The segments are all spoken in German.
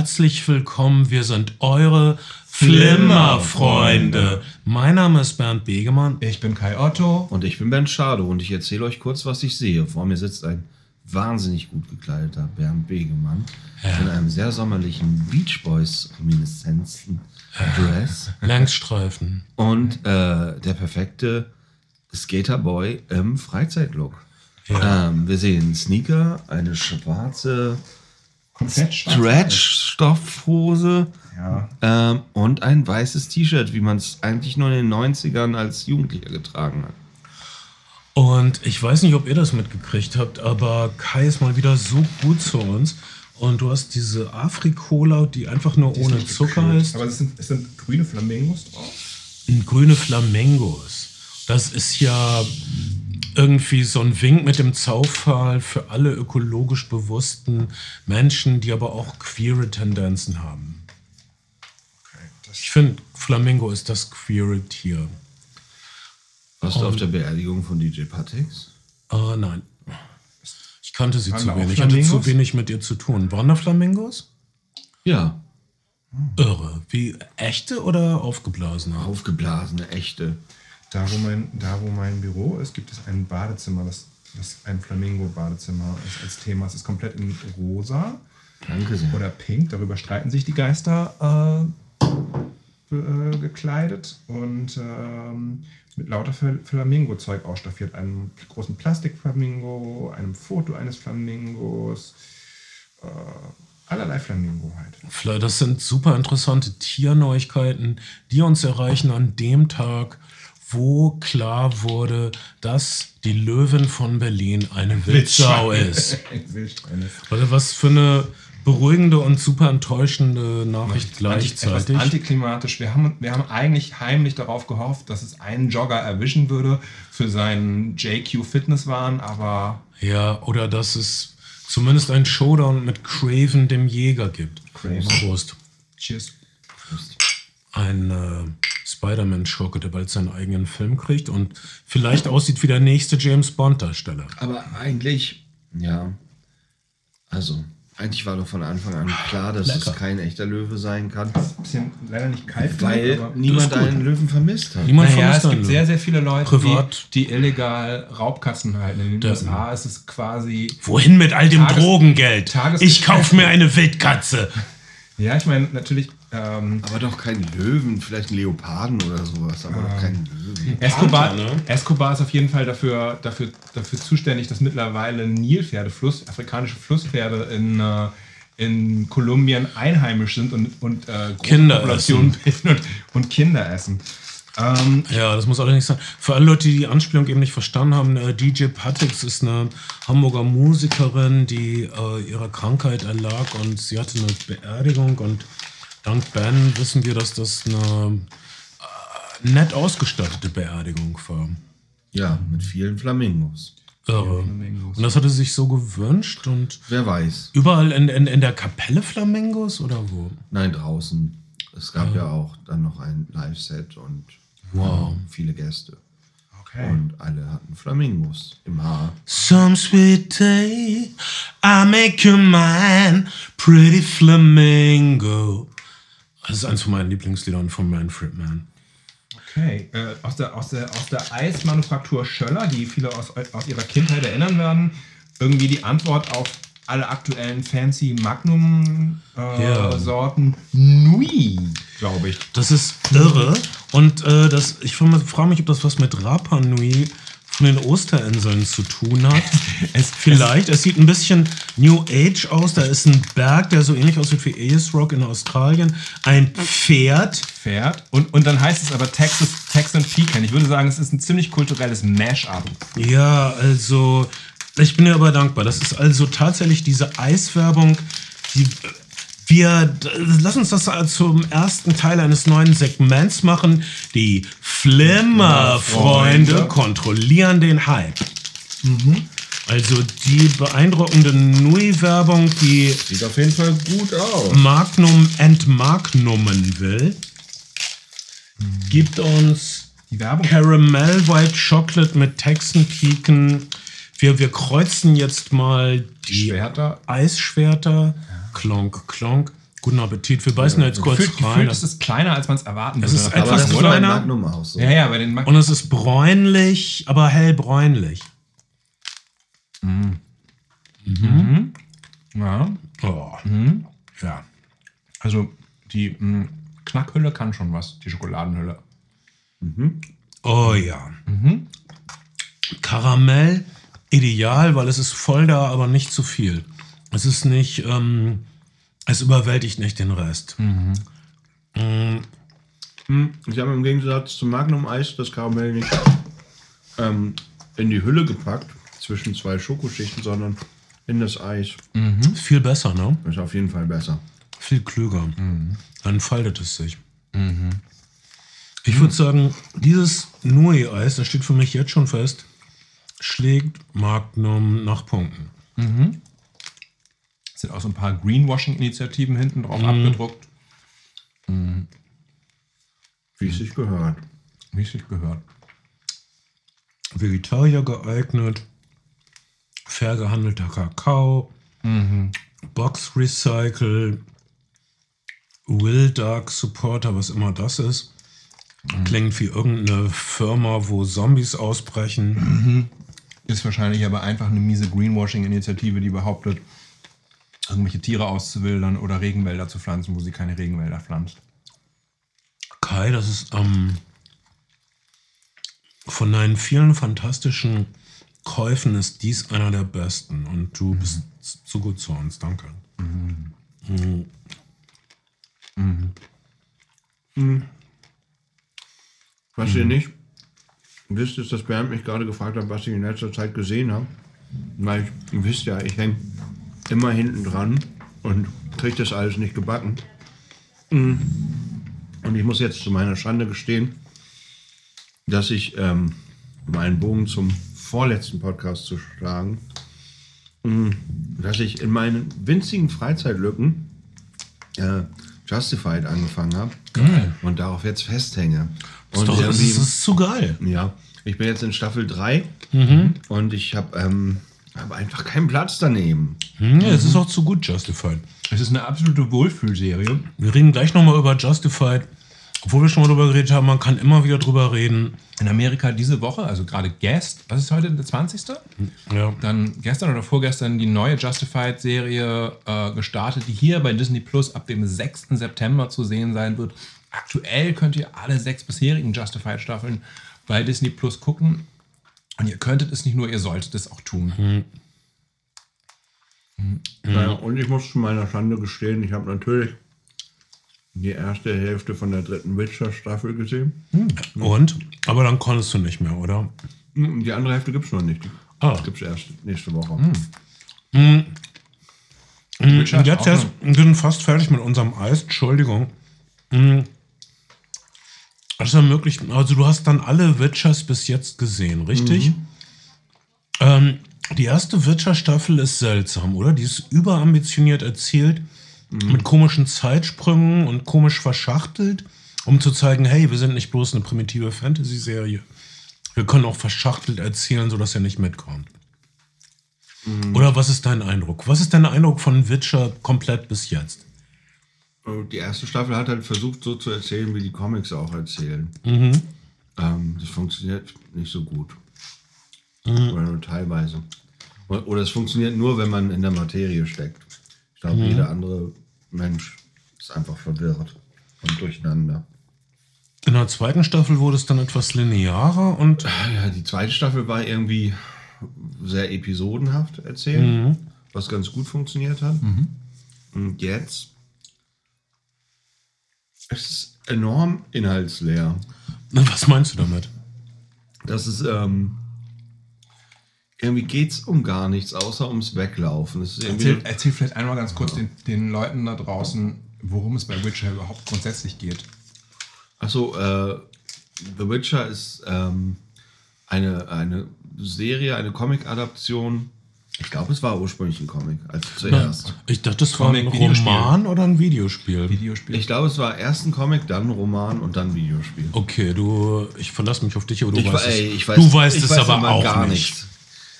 Herzlich willkommen, wir sind eure Flimmerfreunde. Mein Name ist Bernd Begemann. Ich bin Kai Otto. Und ich bin Ben Schade und ich erzähle euch kurz, was ich sehe. Vor mir sitzt ein wahnsinnig gut gekleideter Bernd Begemann Ja. in einem sehr sommerlichen Beach Boys reminiszenzen Dress Längsstreifen. und äh, der perfekte Skaterboy im Freizeitlook. Ja. Ähm, wir sehen Sneaker, eine schwarze Komplett. Stretch-Stoffhose Ja. ähm, und ein weißes T-Shirt, wie man es eigentlich nur in den 90ern als Jugendlicher getragen hat. Und ich weiß nicht, ob ihr das mitgekriegt habt, aber Kai ist mal wieder so gut zu uns. Und du hast diese Afrikola, die einfach nur ohne nicht Zucker gekühlt. ist. Aber es sind, es sind grüne Flamingos drauf. grüne Flamingos. Das ist ja irgendwie so ein Wink mit dem Zaufpfahl für alle ökologisch bewussten Menschen, die aber auch queere Tendenzen haben. Okay, Ich finde, Flamingo ist das queere Tier. Warst du auf der Beerdigung von DJ Patix? Ah, nein. Ich kannte sie Waren zu wenig. Ich hatte zu wenig mit ihr zu tun. Waren da Flamingos? Ja, Irre. Wie echte oder aufgeblasene? aufgeblasene, echte. Da wo, mein, da, wo mein Büro ist, gibt es ein Badezimmer, das, das ein Flamingo-Badezimmer ist als Thema. Es ist komplett in rosa Danke sehr. oder pink. Darüber streiten sich die Geister äh, äh, gekleidet und ähm, mit lauter Fl- Flamingo-Zeug ausstaffiert. Einem großen Plastikflamingo, einem Foto eines Flamingos, äh, allerlei Flamingo halt. Das sind super interessante Tierneuigkeiten, die uns erreichen an dem Tag, wo klar wurde, dass die Löwin von Berlin eine Wildsau ist. Oder was für eine beruhigende und super enttäuschende Nachricht Anti, gleichzeitig. etwas antiklimatisch. Wir haben, wir haben eigentlich heimlich darauf gehofft, dass es einen Jogger erwischen würde für seinen JQ Fitnesswahn, aber Ja, oder dass es zumindest einen Showdown mit Craven dem Jäger gibt. Craven. Prost. cheers. Ein äh, Spider-Man-Schurke, der bald seinen eigenen Film kriegt und vielleicht aussieht wie der nächste James Bond-Darsteller. Aber eigentlich, ja, also, eigentlich war doch von Anfang an klar, dass Lecker. es kein echter Löwe sein kann, Bisschen leider nicht kalt, weil aber niemand Das einen Löwen vermisst hat. Niemand naja, es vermisst gibt einen. sehr, sehr viele Leute, Privat. die, die illegal Raubkatzen halten. In den Der- USA ist es quasi. Wohin mit all dem Tages- Drogengeld? Tages- ich kauf mir eine Wildkatze. Ja, ich meine, natürlich. Ähm, Aber doch kein Löwen, vielleicht ein Leoparden oder sowas, aber doch kein Löwen. Escobar, Panther, ne? Escobar ist auf jeden Fall dafür, dafür, dafür zuständig, dass mittlerweile Nilpferde, Fluss, afrikanische Flusspferde in, äh, in Kolumbien einheimisch sind und, und äh, Kinder Populationen bilden und, und Kinder essen. Ähm, Ja, das muss allerdings sein. Für alle Leute, die die Anspielung eben nicht verstanden haben, äh, DJ Patix ist eine Hamburger Musikerin, die äh, ihrer Krankheit erlag und sie hatte eine Beerdigung und dank Ben wissen wir, dass das eine äh, nett ausgestattete Beerdigung war. Ja, mit vielen Flamingos. Irre. Und das hatte sich so gewünscht und Wer weiß. überall in, in, in der Kapelle Flamingos oder wo? Nein, draußen. Es gab ja auch dann noch ein Live-Set und Wow. ähm, viele Gäste. okay. Und alle hatten Flamingos im Haar. Some sweet day, I make you mine, pretty flamingo. Das ist eins von meinen Lieblingsliedern von Manfred Mann. Okay, äh, aus, der, aus, der, aus der Eismanufaktur Schöller, die viele aus, aus ihrer Kindheit erinnern werden, irgendwie die Antwort auf alle aktuellen fancy. Magnum-Sorten Nui, glaube ich. Das ist irre. Und äh, das, ich frage mich, ob das was mit Rapa Nui von den Osterinseln zu tun hat. Es- Vielleicht. Es sieht ein bisschen New Age aus. Da ist ein Berg, der so ähnlich aussieht wie Ayers Rock in Australien. Ein Pferd. Pferd. Und, und dann heißt es aber Texas, Texan Pecan. Ich würde sagen, es ist ein ziemlich kulturelles Mash-up. Ja, also ich bin dir aber dankbar. Das ist also tatsächlich diese Eiswerbung, die wir lass uns das zum ersten Teil eines neuen Segments machen. Die Flimmerfreunde kontrollieren den Hype. Also die beeindruckende Nui-Werbung, die Sieht auf jeden Fall gut aus. Magnum entmagnumen will, gibt uns Die Werbung. Caramel White Chocolate mit Texan Pecan. Wir, wir kreuzen jetzt mal die Schwerter. Eisschwerter. Klonk, klonk. Guten Appetit. Wir beißen jetzt kurz Gefühlt, rein. gefühlt ist es kleiner, als man es erwarten Es würde. ist Aber etwas das ist bei kleiner. Magnum auch so. ja, ja, bei den Mag Und es ist bräunlich, aber hellbräunlich. ja. Oh. ja. Also die mh, Knackhülle kann schon was, die Schokoladenhülle. oh ja. Karamell, ideal, weil es ist voll da, aber nicht zu viel. Es ist nicht, ähm, es überwältigt nicht den Rest. Hm, Ich habe im Gegensatz zum Magnum-Eis das Karamell nicht ähm, in die Hülle gepackt, zwischen zwei Schokoschichten, sondern in das Eis. Viel besser, ne? Ist auf jeden Fall besser. Viel klüger. Dann faltet es sich. Ich würde sagen, dieses Nui-Eis, das steht für mich jetzt schon fest, schlägt Magnum nach Punkten. Es sind auch so ein paar Greenwashing-Initiativen hinten drauf abgedruckt, Wie es sich gehört. wie es sich gehört. Vegetarier geeignet, fair gehandelter Kakao, Box Recycle, Will Dark Supporter, was immer das ist. Klingt wie irgendeine Firma, wo Zombies ausbrechen. Ist wahrscheinlich aber einfach eine miese Greenwashing-Initiative, die behauptet, irgendwelche Tiere auszuwildern oder Regenwälder zu pflanzen, wo sie keine Regenwälder pflanzt. Kai, das ist ähm, von deinen vielen fantastischen Käufen ist dies einer der besten und du bist zu gut zu uns, danke. Was ihr nicht wisst, ist, dass Bernd mich gerade gefragt hat, was ich in letzter Zeit gesehen habe. Weil ich, ihr wisst ja, ich hänge immer hinten dran und kriege das alles nicht gebacken. Mm. Und ich muss jetzt zu meiner Schande gestehen, dass ich, ähm, um einen Bogen zum vorletzten Podcast zu schlagen, mm, dass ich in meinen winzigen Freizeitlücken äh, Justified angefangen habe und darauf jetzt festhänge. Ist Und doch, das, ist, das ist zu geil. ja, ich bin jetzt in Staffel 3 und ich habe ähm, hab einfach keinen Platz daneben. Hm, es ist auch zu gut, Justified. Es ist eine absolute Wohlfühlserie. Wir reden gleich nochmal über Justified. Obwohl wir schon mal drüber geredet haben, man kann immer wieder drüber reden. In Amerika diese Woche, also gerade Guest, was ist heute, der 20.? Ja. Dann gestern oder vorgestern die neue Justified-Serie äh, gestartet, die hier bei Disney Plus ab dem 6. September zu sehen sein wird. Aktuell könnt ihr alle sechs bisherigen Justified-Staffeln bei Disney Plus gucken. Und ihr könntet es nicht nur, ihr solltet es auch tun. Naja, und ich muss zu meiner Schande gestehen, ich habe natürlich die erste Hälfte von der dritten Witcher-Staffel gesehen. Und? Aber dann konntest du nicht mehr, oder? Hm, Die andere Hälfte gibt es noch nicht. Ah. gibt es erst nächste Woche. Ist jetzt erst, wir sind fast fertig mit unserem Eis. Entschuldigung. Das ermöglicht, also du hast dann alle Witchers bis jetzt gesehen, richtig? Ähm, die erste Witcher-Staffel ist seltsam, oder? Die ist überambitioniert erzählt, mit komischen Zeitsprüngen und komisch verschachtelt, um zu zeigen, hey, wir sind nicht bloß eine primitive Fantasy-Serie. Wir können auch verschachtelt erzählen, sodass er nicht mitkommt. Oder was ist dein Eindruck? Was ist dein Eindruck von Witcher komplett bis jetzt? Und Die erste Staffel hat halt versucht, so zu erzählen, wie die Comics auch erzählen. Ähm, das funktioniert nicht so gut. Oder nur teilweise. Oder es funktioniert nur, wenn man in der Materie steckt. Ich glaube, jeder andere Mensch ist einfach verwirrt und durcheinander. In der zweiten Staffel wurde es dann etwas linearer und Ja, die zweite Staffel war irgendwie sehr episodenhaft erzählt, was ganz gut funktioniert hat. Und jetzt es ist enorm inhaltsleer. was meinst du damit? Das ist, ähm, irgendwie geht es um gar nichts, außer ums Weglaufen. Erzähl, erzähl vielleicht einmal ganz kurz den, den Leuten da draußen, worum es bei Witcher überhaupt grundsätzlich geht. achso, äh, The Witcher ist ähm, eine, eine Serie, eine Comic-Adaption. Ich glaube, es war ursprünglich ein Comic, als zuerst. Ich dachte, das war ein. Roman oder ein Videospiel. Videospiel. Ich glaube, es war erst ein Comic, dann ein Roman und dann ein Videospiel. Okay, du, ich verlasse mich auf dich, aber du Ich, weißt es. ey, ich weiß, du weißt ich es weiß aber auch gar nicht. nichts.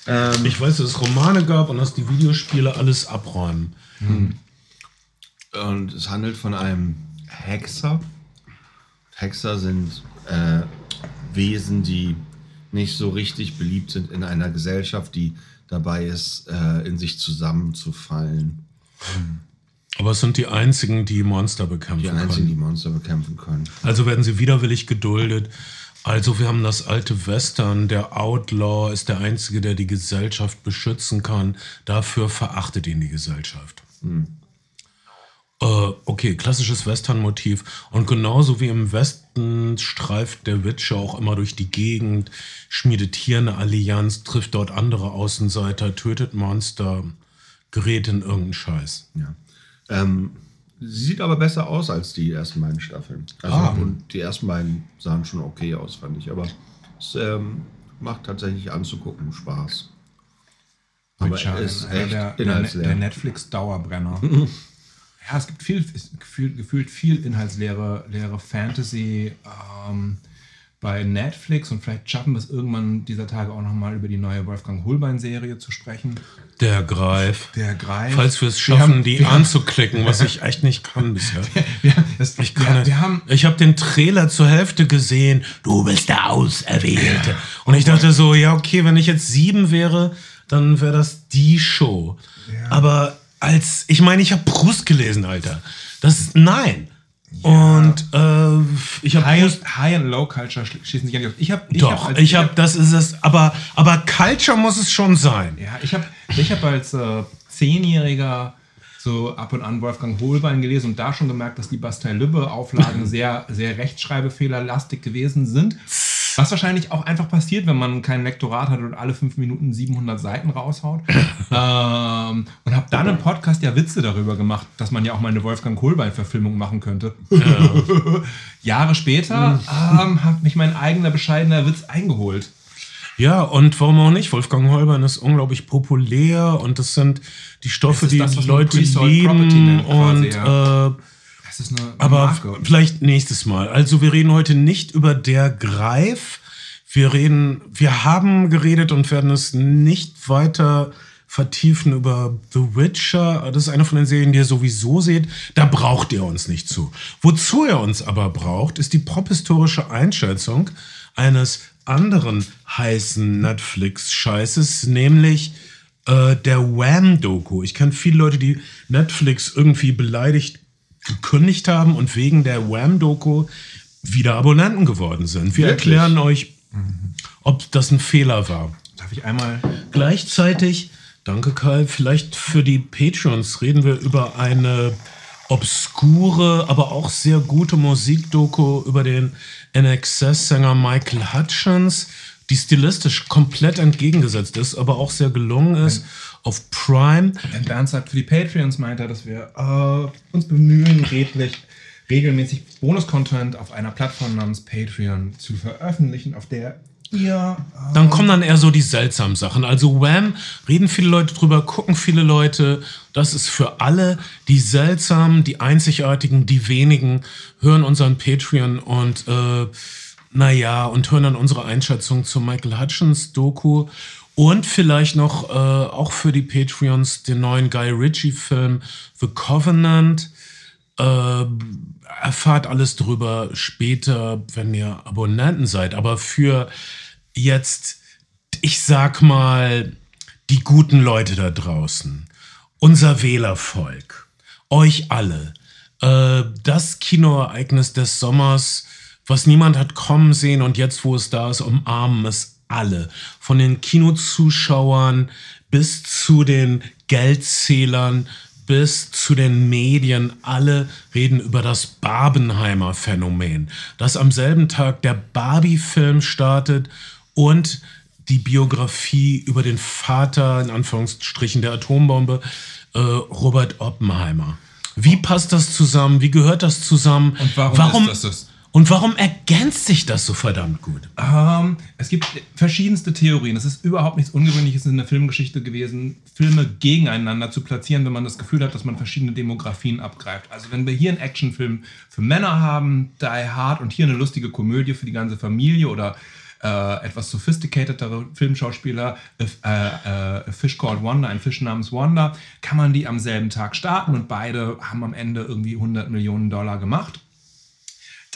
Ähm, Ich weiß, dass es Romane gab und dass die Videospiele alles abräumen. Und es handelt von einem Hexer. Hexer sind äh, Wesen, die nicht so richtig beliebt sind in einer Gesellschaft, die dabei ist, äh, in sich zusammenzufallen. Aber es sind die einzigen, die Monster bekämpfen Die können. einzigen, die Monster bekämpfen können. Also werden sie widerwillig geduldet. Also wir haben das alte Western, der Outlaw ist der Einzige, der die Gesellschaft beschützen kann. Dafür verachtet ihn die Gesellschaft. Äh, okay, klassisches Western-Motiv. Und genauso wie im Westen streift der Witcher auch immer durch die Gegend, schmiedet hier eine Allianz, trifft dort andere Außenseiter, tötet Monster, gerät in irgendeinen Scheiß. Ja. Ähm, sie sieht aber besser aus als die ersten beiden Staffeln. Also, Ah. Und die ersten beiden sahen schon okay aus, fand ich. Aber es ähm, macht tatsächlich anzugucken Spaß. Aber Witcher, ist einer echt der, der, der Netflix-Dauerbrenner. ja, es gibt viel, gefühlt, gefühlt viel inhaltsleere leere Fantasy ähm, bei Netflix und vielleicht schaffen wir es irgendwann dieser Tage auch nochmal über die neue Wolfgang Holbein-Serie zu sprechen. Der Greif. Der Greif. Falls wir es Wir schaffen, haben- die wir haben- anzuklicken, was ich echt nicht kann bisher. Wir, das, Ich wir, kann nicht. wir haben ich habe den Trailer zur Hälfte gesehen. Du bist der Auserwählte. Und ich dachte so, ja, okay, wenn ich jetzt sieben wäre, dann wäre das die Show. Aber als, ich meine, ich habe Proust gelesen, Alter. Das ist, nein. Und äh, ich habe High. High and Low Culture schließen sich ja nicht aus. Ich habe ich Doch, hab ich habe, das ist es. Aber, aber Culture muss es schon sein. Ja, ich habe ich hab als äh, Zehnjähriger so ab und an Wolfgang Hohlbein gelesen und da schon gemerkt, dass die Bastei-Lübbe-Auflagen sehr, sehr rechtschreibefehlerlastig gewesen sind. Was wahrscheinlich auch einfach passiert, wenn man kein Lektorat hat und alle fünf Minuten 700 Seiten raushaut. ähm, und habe dann im Podcast ja Witze darüber gemacht, dass man ja auch mal eine Wolfgang Hohlbein-Verfilmung machen könnte. Jahre später ähm, hat mich mein eigener bescheidener Witz eingeholt. Ja, und warum auch nicht? Wolfgang Holbein ist unglaublich populär und das sind die Stoffe, die das, man Leute lieben. und ja. äh, Das ist eine aber Marke. vielleicht nächstes Mal. Also wir reden heute nicht über der Greif. Wir reden, wir haben geredet und werden es nicht weiter vertiefen über The Witcher. Das ist eine von den Serien, die ihr sowieso seht. Da braucht ihr uns nicht zu. Wozu ihr uns aber braucht, ist die prophistorische Einschätzung eines anderen heißen Netflix-Scheißes, nämlich äh, der Wham-Doku. Ich kenne viele Leute, die Netflix irgendwie beleidigt gekündigt haben und wegen der Wham-Doku wieder Abonnenten geworden sind. Wir Wirklich? erklären euch, ob das ein Fehler war. Darf ich einmal. Gleichzeitig, danke Kai, vielleicht für die Patreons reden wir über eine obskure, aber auch sehr gute Musikdoku über den NXS-Sänger Michael Hutchins, die stilistisch komplett entgegengesetzt ist, aber auch sehr gelungen ist. Auf Prime. Wenn Bernd sagt, für die Patreons meint er, dass wir äh, uns bemühen, redlich, regelmäßig Bonus-Content auf einer Plattform namens Patreon zu veröffentlichen, auf der ihr. Äh, Dann kommen dann eher so die seltsamen Sachen. Also Wham, reden viele Leute drüber, gucken viele Leute. Das ist für alle die seltsamen, die einzigartigen, die wenigen hören unseren Patreon und äh, naja, und hören dann unsere Einschätzung zur Michael Hutchins Doku. Und vielleicht noch äh, auch für die Patreons den neuen Guy Ritchie-Film The Covenant. Äh, erfahrt alles drüber später, wenn ihr Abonnenten seid. Aber für jetzt, ich sag mal, die guten Leute da draußen, unser Wählervolk, euch alle, äh, das Kinoereignis des Sommers, was niemand hat kommen sehen und jetzt, wo es da ist, umarmen es alle. Von den Kinozuschauern bis zu den Geldzählern, bis zu den Medien, alle reden über das Barbenheimer Phänomen, das am selben Tag der Barbie-Film startet und die Biografie über den Vater, in Anführungsstrichen, der Atombombe, äh, Robert Oppenheimer. Wie passt das zusammen? Wie gehört das zusammen? Und warum ist das das? Und warum ergänzt sich das so verdammt gut? Ähm, es gibt verschiedenste Theorien. Es ist überhaupt nichts Ungewöhnliches in der Filmgeschichte gewesen, Filme gegeneinander zu platzieren, wenn man das Gefühl hat, dass man verschiedene Demografien abgreift. Also wenn wir hier einen Actionfilm für Männer haben, Die Hard und hier eine lustige Komödie für die ganze Familie oder äh, etwas sophisticatetere Filmschauspieler, äh, äh, A Fish Called Wonder, ein Fisch namens Wonder, kann man die am selben Tag starten und beide haben am Ende irgendwie 100 Millionen Dollar gemacht.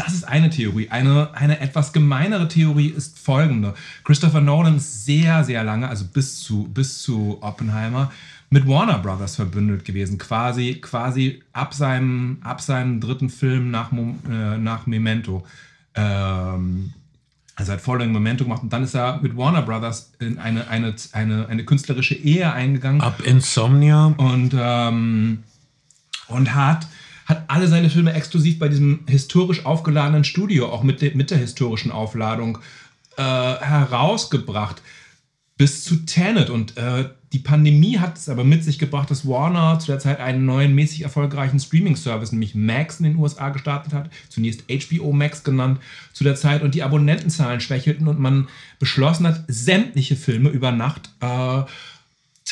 Das ist eine Theorie. Eine, eine etwas gemeinere Theorie ist folgende. Christopher Nolan ist sehr, sehr lange, also bis zu, bis zu Oppenheimer, mit Warner Brothers verbündet gewesen. Quasi, quasi ab, seinem, ab seinem dritten Film nach, äh, nach Memento. Ähm, also hat Following Memento gemacht und dann ist er mit Warner Brothers in eine, eine, eine, eine künstlerische Ehe eingegangen. Ab Insomnia. Und, ähm, und hat hat alle seine Filme exklusiv bei diesem historisch aufgeladenen Studio, auch mit, de, mit der historischen Aufladung, äh, herausgebracht. Bis zu Tenet. Und äh, die Pandemie hat es aber mit sich gebracht, dass Warner zu der Zeit einen neuen, mäßig erfolgreichen Streaming-Service, nämlich Max in den USA gestartet hat. Zunächst HBO Max genannt zu der Zeit. Und die Abonnentenzahlen schwächelten und man beschlossen hat, sämtliche Filme über Nacht äh,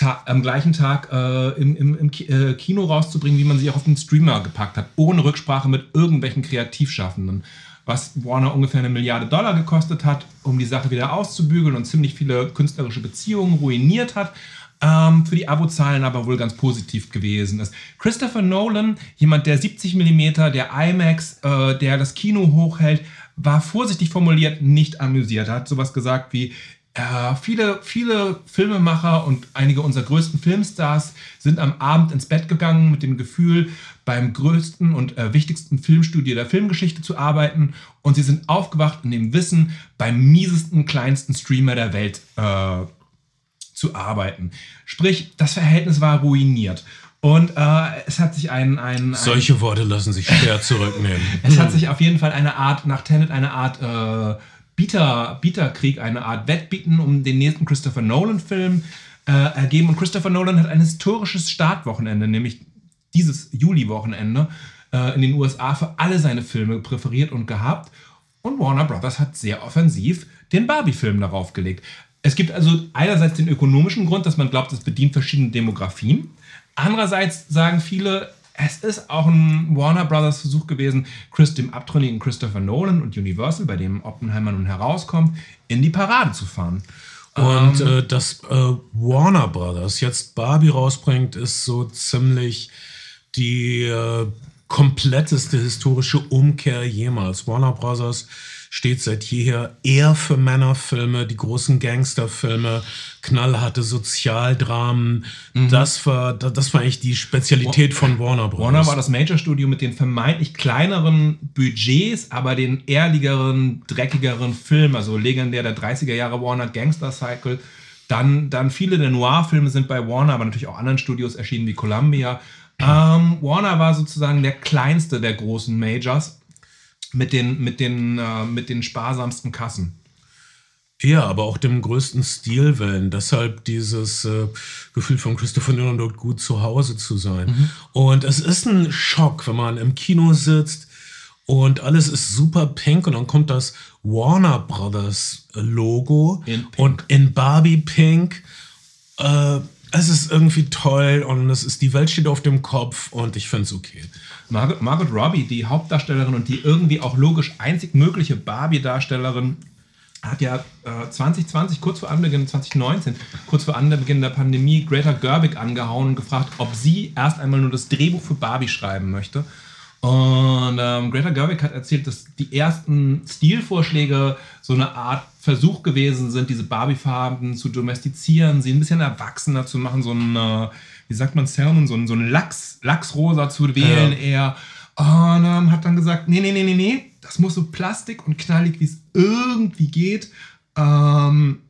am gleichen Tag äh, im, im, im äh, Kino rauszubringen, wie man sie auch auf den Streamer gepackt hat, ohne Rücksprache mit irgendwelchen Kreativschaffenden. Was Warner ungefähr eine Milliarde Dollar gekostet hat, um die Sache wieder auszubügeln und ziemlich viele künstlerische Beziehungen ruiniert hat. Ähm, für die Abozahlen aber wohl ganz positiv gewesen ist. Christopher Nolan, jemand, der 70 mm, der IMAX, äh, der das Kino hochhält, war vorsichtig formuliert nicht amüsiert. Er hat sowas gesagt wie, äh, viele, viele Filmemacher und einige unserer größten Filmstars sind am Abend ins Bett gegangen mit dem Gefühl, beim größten und äh, wichtigsten Filmstudio der Filmgeschichte zu arbeiten und sie sind aufgewacht in dem Wissen, beim miesesten, kleinsten Streamer der Welt äh, zu arbeiten. Sprich, das Verhältnis war ruiniert. Und äh, es hat sich ein, ein, ein Solche Worte lassen sich schwer zurücknehmen. es hat sich auf jeden Fall eine Art, nach Tenet eine Art äh, Bieter, Bieterkrieg, eine Art Wettbieten um den nächsten Christopher Nolan-Film äh, ergeben. Und Christopher Nolan hat ein historisches Startwochenende, nämlich dieses Juli-Wochenende äh, in den USA für alle seine Filme präferiert und gehabt. Und Warner Brothers hat sehr offensiv den Barbie-Film darauf gelegt. Es gibt also einerseits den ökonomischen Grund, dass man glaubt, es bedient verschiedene Demografien. Andererseits sagen viele, es ist auch ein Warner Brothers Versuch gewesen, Chris, dem abtrünnigen Christopher Nolan und Universal, bei dem Oppenheimer nun herauskommt, in die Parade zu fahren. Und ähm, äh, dass äh, Warner Brothers jetzt Barbie rausbringt, ist so ziemlich die äh, kompletteste historische Umkehr jemals. Warner Brothers steht seit jeher eher für Männerfilme, die großen Gangsterfilme, knallharte Sozialdramen. Mhm. Das, war, das war eigentlich die Spezialität von Warner Bros. Warner war das Major-Studio mit den vermeintlich kleineren Budgets, aber den ehrligeren, dreckigeren Filmen. Also legendär der 30er Jahre Warner Gangster Cycle. Dann, dann viele der Noir-Filme sind bei Warner, aber natürlich auch anderen Studios erschienen wie Columbia. Ähm, Warner war sozusagen der kleinste der großen Majors mit den, mit den, äh, mit den sparsamsten Kassen. Ja, aber auch dem größten Stilwellen. Deshalb dieses äh, Gefühl von Christopher Nolan dort gut zu Hause zu sein. Mhm. Und es ist ein Schock, wenn man im Kino sitzt und alles ist super pink und dann kommt das Warner Brothers Logo in und in Barbie Pink. Äh, es ist irgendwie toll und es ist, die Welt steht auf dem Kopf und ich finde es okay. Margot, Margot Robbie, die Hauptdarstellerin und die irgendwie auch logisch einzig mögliche Barbie-Darstellerin, hat ja äh, 2020, kurz vor Anbeginn 2019, kurz vor Anbeginn der Pandemie, Greta Gerwig angehauen und gefragt, ob sie erst einmal nur das Drehbuch für Barbie schreiben möchte. Und ähm, Greta Gerwig hat erzählt, dass die ersten Stilvorschläge so eine Art Versuch gewesen sind, diese Barbie-Farben zu domestizieren, sie ein bisschen erwachsener zu machen, so ein, äh, wie sagt man, Salmon, so ein, so ein Lachs, Lachsrosa zu wählen ja. eher. Und ähm, hat dann gesagt, nee, nee, nee, nee, nee, das muss so plastik und knallig, wie es irgendwie geht. Ähm,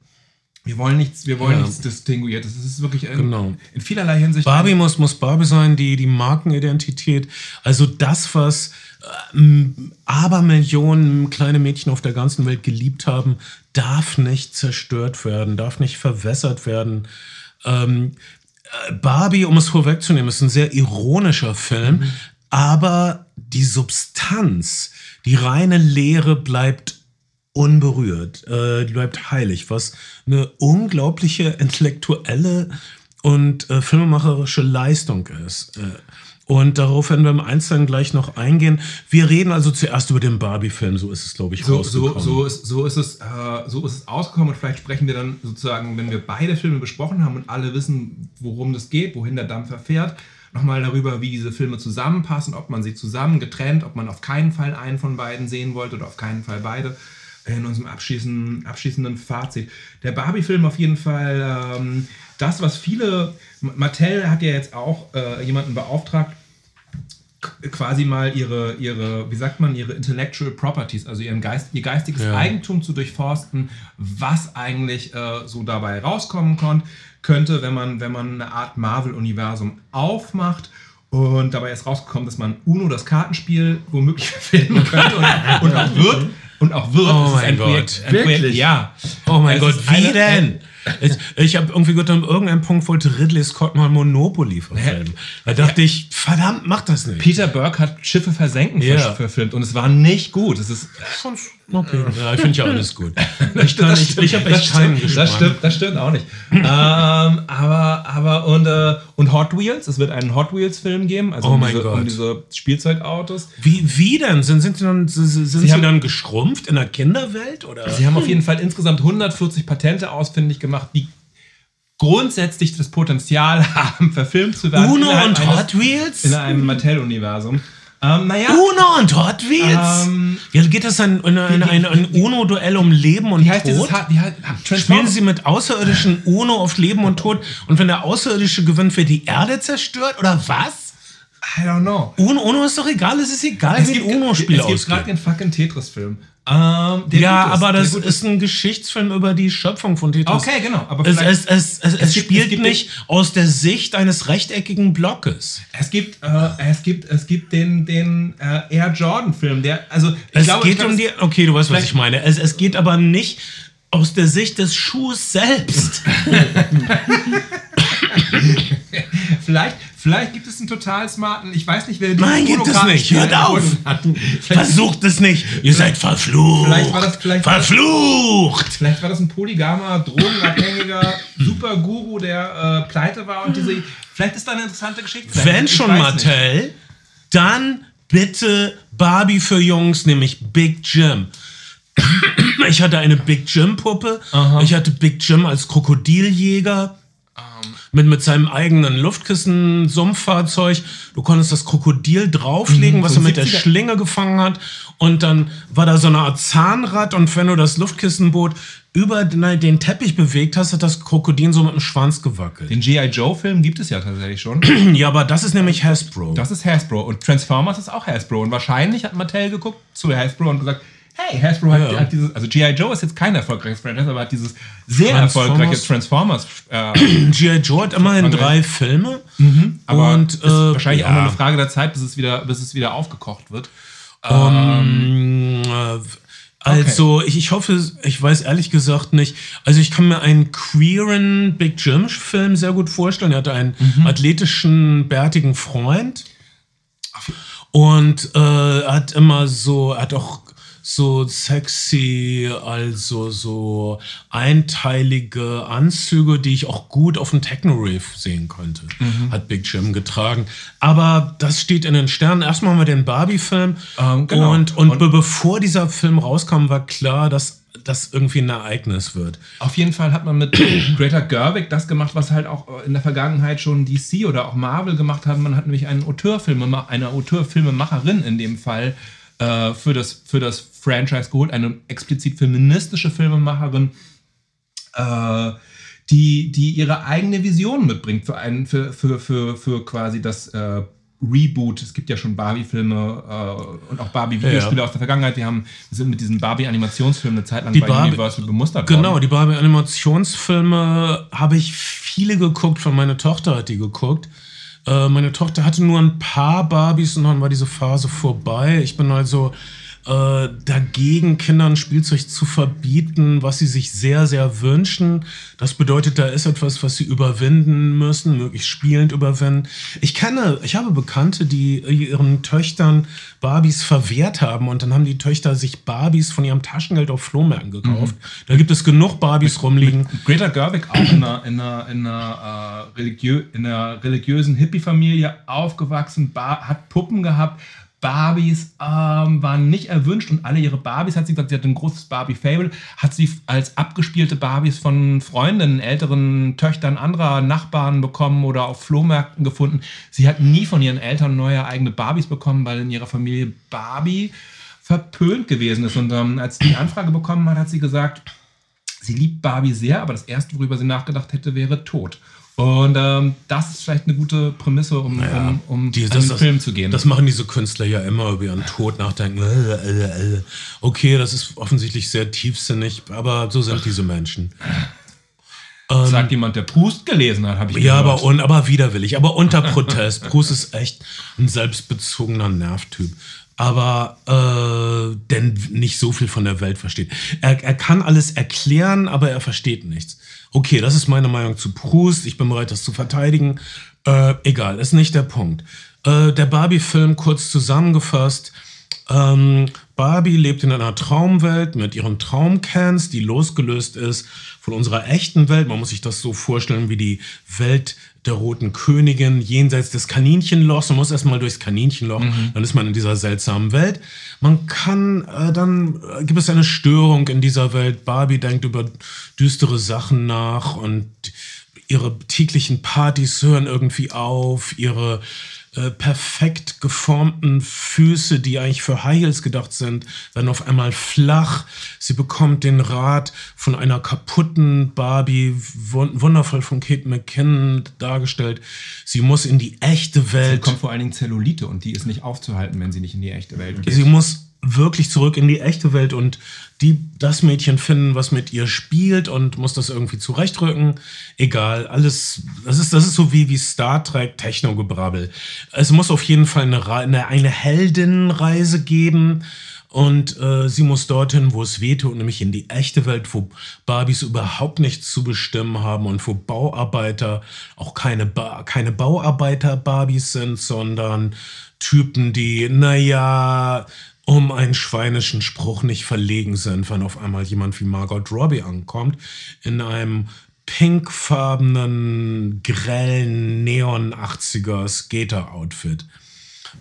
wir wollen nichts, wir wollen ja. nichts Distinguiertes. Das ist wirklich in, genau. in vielerlei Hinsicht. Barbie muss, muss Barbie sein, die, die Markenidentität. Also das, was äh, Abermillionen kleine Mädchen auf der ganzen Welt geliebt haben, darf nicht zerstört werden, darf nicht verwässert werden. Ähm, äh, Barbie, um es vorwegzunehmen, ist ein sehr ironischer Film, mhm. aber die Substanz, die reine Lehre bleibt unberührt, äh, bleibt heilig, was eine unglaubliche intellektuelle und äh, filmemacherische Leistung ist. Äh, Und darauf werden wir im Einzelnen gleich noch eingehen. Wir reden also zuerst über den Barbie-Film, so ist es, glaube ich, so, so, so, ist, so, ist es, äh, so ist es ausgekommen und vielleicht sprechen wir dann sozusagen, wenn wir beide Filme besprochen haben und alle wissen, worum es geht, wohin der Dampfer fährt, nochmal darüber, wie diese Filme zusammenpassen, ob man sie zusammen getrennt, ob man auf keinen Fall einen von beiden sehen wollte oder auf keinen Fall beide in unserem abschließenden, abschließenden Fazit. Der Barbie-Film auf jeden Fall ähm, das, was viele, Mattel hat ja jetzt auch äh, jemanden beauftragt, quasi mal ihre, ihre, wie sagt man, ihre Intellectual Properties, also ihren Geist, ihr geistiges ja. Eigentum zu durchforsten, was eigentlich äh, so dabei rauskommen konnte, könnte, wenn man, wenn man eine Art Marvel-Universum aufmacht. Und dabei ist rausgekommen, dass man Uno, das Kartenspiel, womöglich verfilmen könnte und, und auch wird. Und auch wird. Oh mein Gott. Projekt, Wirklich? Projekt, ja. Oh mein Gott, wie denn? Ich, ich habe irgendwie gehört, an irgendeinem Punkt wollte Ridley Scott mal Monopoly verfilmen. Da dachte ja. ich, verdammt, mach das nicht. Peter Burke hat Schiffe versenken ja. verfilmt und es war nicht gut. Es ist okay. Ja, ich finde ja alles gut. Ich, das ich, ich habe echt keinen Geschmack. Das stimmt, das stimmt auch nicht. ähm, aber, aber und, äh, und Hot Wheels, es wird einen Hot Wheels Film geben, also oh um, mein diese, Gott. um diese Spielzeugautos. Wie, wie denn? Sind, sind, sie dann, sind sie, sie haben, dann geschrumpft in der Kinderwelt? Oder? Sie haben auf jeden Fall insgesamt 140 Patente ausfindig gemacht gemacht, die grundsätzlich das Potenzial haben, verfilmt zu werden. Uno und Hot Wheels? In einem Mattel-Universum. Ähm, naja, Uno und Hot Wheels? Ähm, ja, geht das dann in, in, in, ein Uno-Duell um Leben und Tod? Dieses, heißt, Spielen sie mit Außerirdischen Uno auf Leben und Tod und wenn der Außerirdische gewinnt, wird die Erde zerstört oder was? I don't know. Uno, Uno ist doch egal, es ist egal, es wie ein Uno-Spiel. Es gibt gerade den fucking Tetris-Film. Ähm, ja, aber das ist ein Geschichtsfilm über die Schöpfung von Tetris. Okay, genau. Aber es, es, es, es, es, spielt es gibt nicht aus der Sicht eines rechteckigen Blockes. Es gibt, äh, es gibt, es gibt den, den äh, Air Jordan-Film, der, also ich es glaube, geht um die. Okay, du weißt, was ich meine. Es, es geht aber nicht aus der Sicht des Schuhs selbst. vielleicht, Vielleicht gibt es einen total smarten, ich weiß nicht, wer die Nein, gibt es nicht. Hört auf. Versucht es nicht. Ihr seid verflucht. Vielleicht war das vielleicht verflucht. vielleicht war das ein polygamer, drogenabhängiger Superguru, der äh, pleite war und diese. Vielleicht ist da eine interessante Geschichte. Wenn schon Mattel, nicht. dann bitte Barbie für Jungs, nämlich Big Jim. Ich hatte eine Big Jim Puppe. Aha. Ich hatte Big Jim als Krokodiljäger mit, mit seinem eigenen Luftkissen-Sumpffahrzeug. Du konntest das Krokodil drauflegen, mhm, was er mit der Schlinge gefangen hat. Und dann war da so eine Art Zahnrad. Und wenn du das Luftkissenboot über den Teppich bewegt hast, hat das Krokodil so mit dem Schwanz gewackelt. Den G.I. Joe-Film gibt es ja tatsächlich schon. ja, aber das ist nämlich Hasbro. Das ist Hasbro. Und Transformers ist auch Hasbro. Und wahrscheinlich hat Mattel geguckt zu Hasbro und gesagt, hey, Hasbro hat, ja. hat dieses, also G.I. Joe ist jetzt kein erfolgreiches Franchise, aber hat dieses sehr erfolgreiche Transformers. Äh, G.I. Joe hat immerhin drei Filme. Mhm, aber und, ist äh, wahrscheinlich ja. auch nur eine Frage der Zeit, bis es wieder, bis es wieder aufgekocht wird. Um, ähm, äh, also, okay. ich, ich hoffe, ich weiß ehrlich gesagt nicht. Also, ich kann mir einen queeren Big Jim-Film sehr gut vorstellen. Er hatte einen mhm. athletischen, bärtigen Freund. Und äh, hat immer so, er hat auch so sexy, also so einteilige Anzüge, die ich auch gut auf dem Techno-Rave sehen könnte, mhm. hat Big Jim getragen. Aber das steht in den Sternen. Erstmal haben wir den Barbie-Film. Ähm, genau. Und, und, und bevor dieser Film rauskam, war klar, dass das irgendwie ein Ereignis wird. Auf jeden Fall hat man mit Greta Gerwig das gemacht, was halt auch in der Vergangenheit schon DC oder auch Marvel gemacht hat. Man hat nämlich einen Auteurfilme, eine Auteurfilmemacherin in dem Fall äh, für, das, für das Franchise geholt, eine explizit feministische Filmemacherin, äh, die, die ihre eigene Vision mitbringt für, einen, für, für, für, für quasi das äh, Reboot. Es gibt ja schon Barbie-Filme äh, und auch Barbie-Videospiele ja. aus der Vergangenheit. Wir, haben, wir sind mit diesen Barbie-Animationsfilmen eine Zeit lang die bei Barbie, Universal bemustert Genau, worden. die Barbie-Animationsfilme habe ich viele geguckt, von meiner Tochter hat die geguckt. Äh, meine Tochter hatte nur ein paar Barbies und dann war diese Phase vorbei. Ich bin also äh, dagegen, Kindern Spielzeug zu verbieten, was sie sich sehr, sehr wünschen. Das bedeutet, da ist etwas, was sie überwinden müssen, möglichst spielend überwinden. Ich kenne, ich habe Bekannte, die ihren Töchtern Barbies verwehrt haben und dann haben die Töchter sich Barbies von ihrem Taschengeld auf Flohmärkten gekauft. Mhm. Da gibt es genug Barbies rumliegen. Greta Gerwig auch in einer, in einer, in einer, äh, religiö in einer religiösen Hippie-Familie aufgewachsen, hat Puppen gehabt, Barbies ähm, waren nicht erwünscht und alle ihre Barbies, hat sie gesagt, sie hat ein großes Barbie-Fable, hat sie als abgespielte Barbies von Freundinnen, älteren Töchtern anderer Nachbarn bekommen oder auf Flohmärkten gefunden. Sie hat nie von ihren Eltern neue eigene Barbies bekommen, weil in ihrer Familie Barbie verpönt gewesen ist. Und ähm, als sie die Anfrage bekommen hat, hat sie gesagt, sie liebt Barbie sehr, aber das Erste, worüber sie nachgedacht hätte, wäre Tod. Und ähm, das ist vielleicht eine gute Prämisse, um, naja, um, um die, das, den Film zu gehen. Das machen diese Künstler ja immer über ihren Tod nachdenken. Okay, das ist offensichtlich sehr tiefsinnig, aber so sind diese Menschen. Ähm, Sagt jemand, der Proust gelesen hat, habe ich Ja, aber, un, aber widerwillig, aber unter Protest. Proust ist echt ein selbstbezogener Nervtyp aber äh, denn nicht so viel von der Welt versteht. Er, er kann alles erklären, aber er versteht nichts. Okay, das ist meine Meinung zu Proust. Ich bin bereit, das zu verteidigen. Äh, egal, ist nicht der Punkt. Äh, der Barbie-Film kurz zusammengefasst. Ähm, Barbie lebt in einer Traumwelt mit ihren Traumcans, die losgelöst ist von unserer echten Welt. Man muss sich das so vorstellen wie die Welt der roten Königin jenseits des Kaninchenlochs. Man muss erstmal durchs Kaninchenloch, mhm. dann ist man in dieser seltsamen Welt. Man kann, äh, dann äh, gibt es eine Störung in dieser Welt. Barbie denkt über düstere Sachen nach und ihre täglichen Partys hören irgendwie auf, ihre äh, perfekt geformten Füße, die eigentlich für High Heels gedacht sind, werden auf einmal flach. Sie bekommt den Rat von einer kaputten Barbie, wundervoll von Kate McKinnon dargestellt. Sie muss in die echte Welt. Sie bekommt vor allen Dingen Zellulite und die ist nicht aufzuhalten, wenn sie nicht in die echte Welt geht. Sie muss wirklich zurück in die echte Welt und die das Mädchen finden, was mit ihr spielt und muss das irgendwie zurechtrücken. Egal, alles, das ist, das ist so wie, wie Star Trek Techno-Gebrabbel. Es muss auf jeden Fall eine, eine, eine Heldinnenreise geben und äh, sie muss dorthin, wo es wehtut, nämlich in die echte Welt, wo Barbies überhaupt nichts zu bestimmen haben und wo Bauarbeiter auch keine, ba keine Bauarbeiter-Barbies sind, sondern Typen, die, naja, um einen schweinischen Spruch nicht verlegen sind, wenn auf einmal jemand wie Margot Robbie ankommt, in einem pinkfarbenen, grellen Neon 80er Skater-Outfit.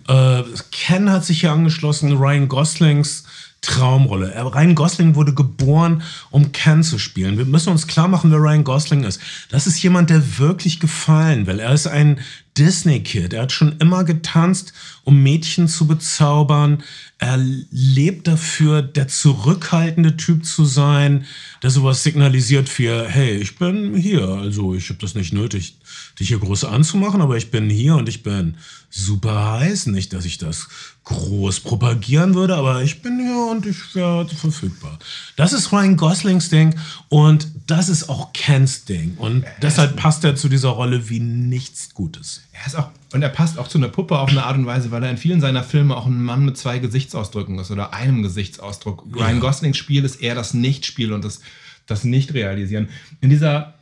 Äh, Ken hat sich hier angeschlossen, Ryan Goslings Traumrolle. Ryan Gosling wurde geboren, um Ken zu spielen. Wir müssen uns klar machen, wer Ryan Gosling ist. Das ist jemand, der wirklich gefallen will. Er ist ein Disney-Kid. Er hat schon immer getanzt, um Mädchen zu bezaubern. Er lebt dafür, der zurückhaltende Typ zu sein, der sowas signalisiert wie, hey, ich bin hier. Also ich habe das nicht nötig, dich hier groß anzumachen, aber ich bin hier und ich bin super heiß. Nicht, dass ich das groß propagieren würde, aber ich bin hier und ich werde verfügbar. Das ist Ryan Goslings Ding und das ist auch Kens Ding. Und deshalb passt er zu dieser Rolle wie nichts Gutes. Er ist auch, und er passt auch zu einer Puppe auf eine Art und Weise, weil er in vielen seiner Filme auch ein Mann mit zwei Gesichtsausdrücken ist oder einem Gesichtsausdruck. Ja. Ryan Goslings Spiel ist eher das Nichtspiel und das, das Nicht-Realisieren. In dieser,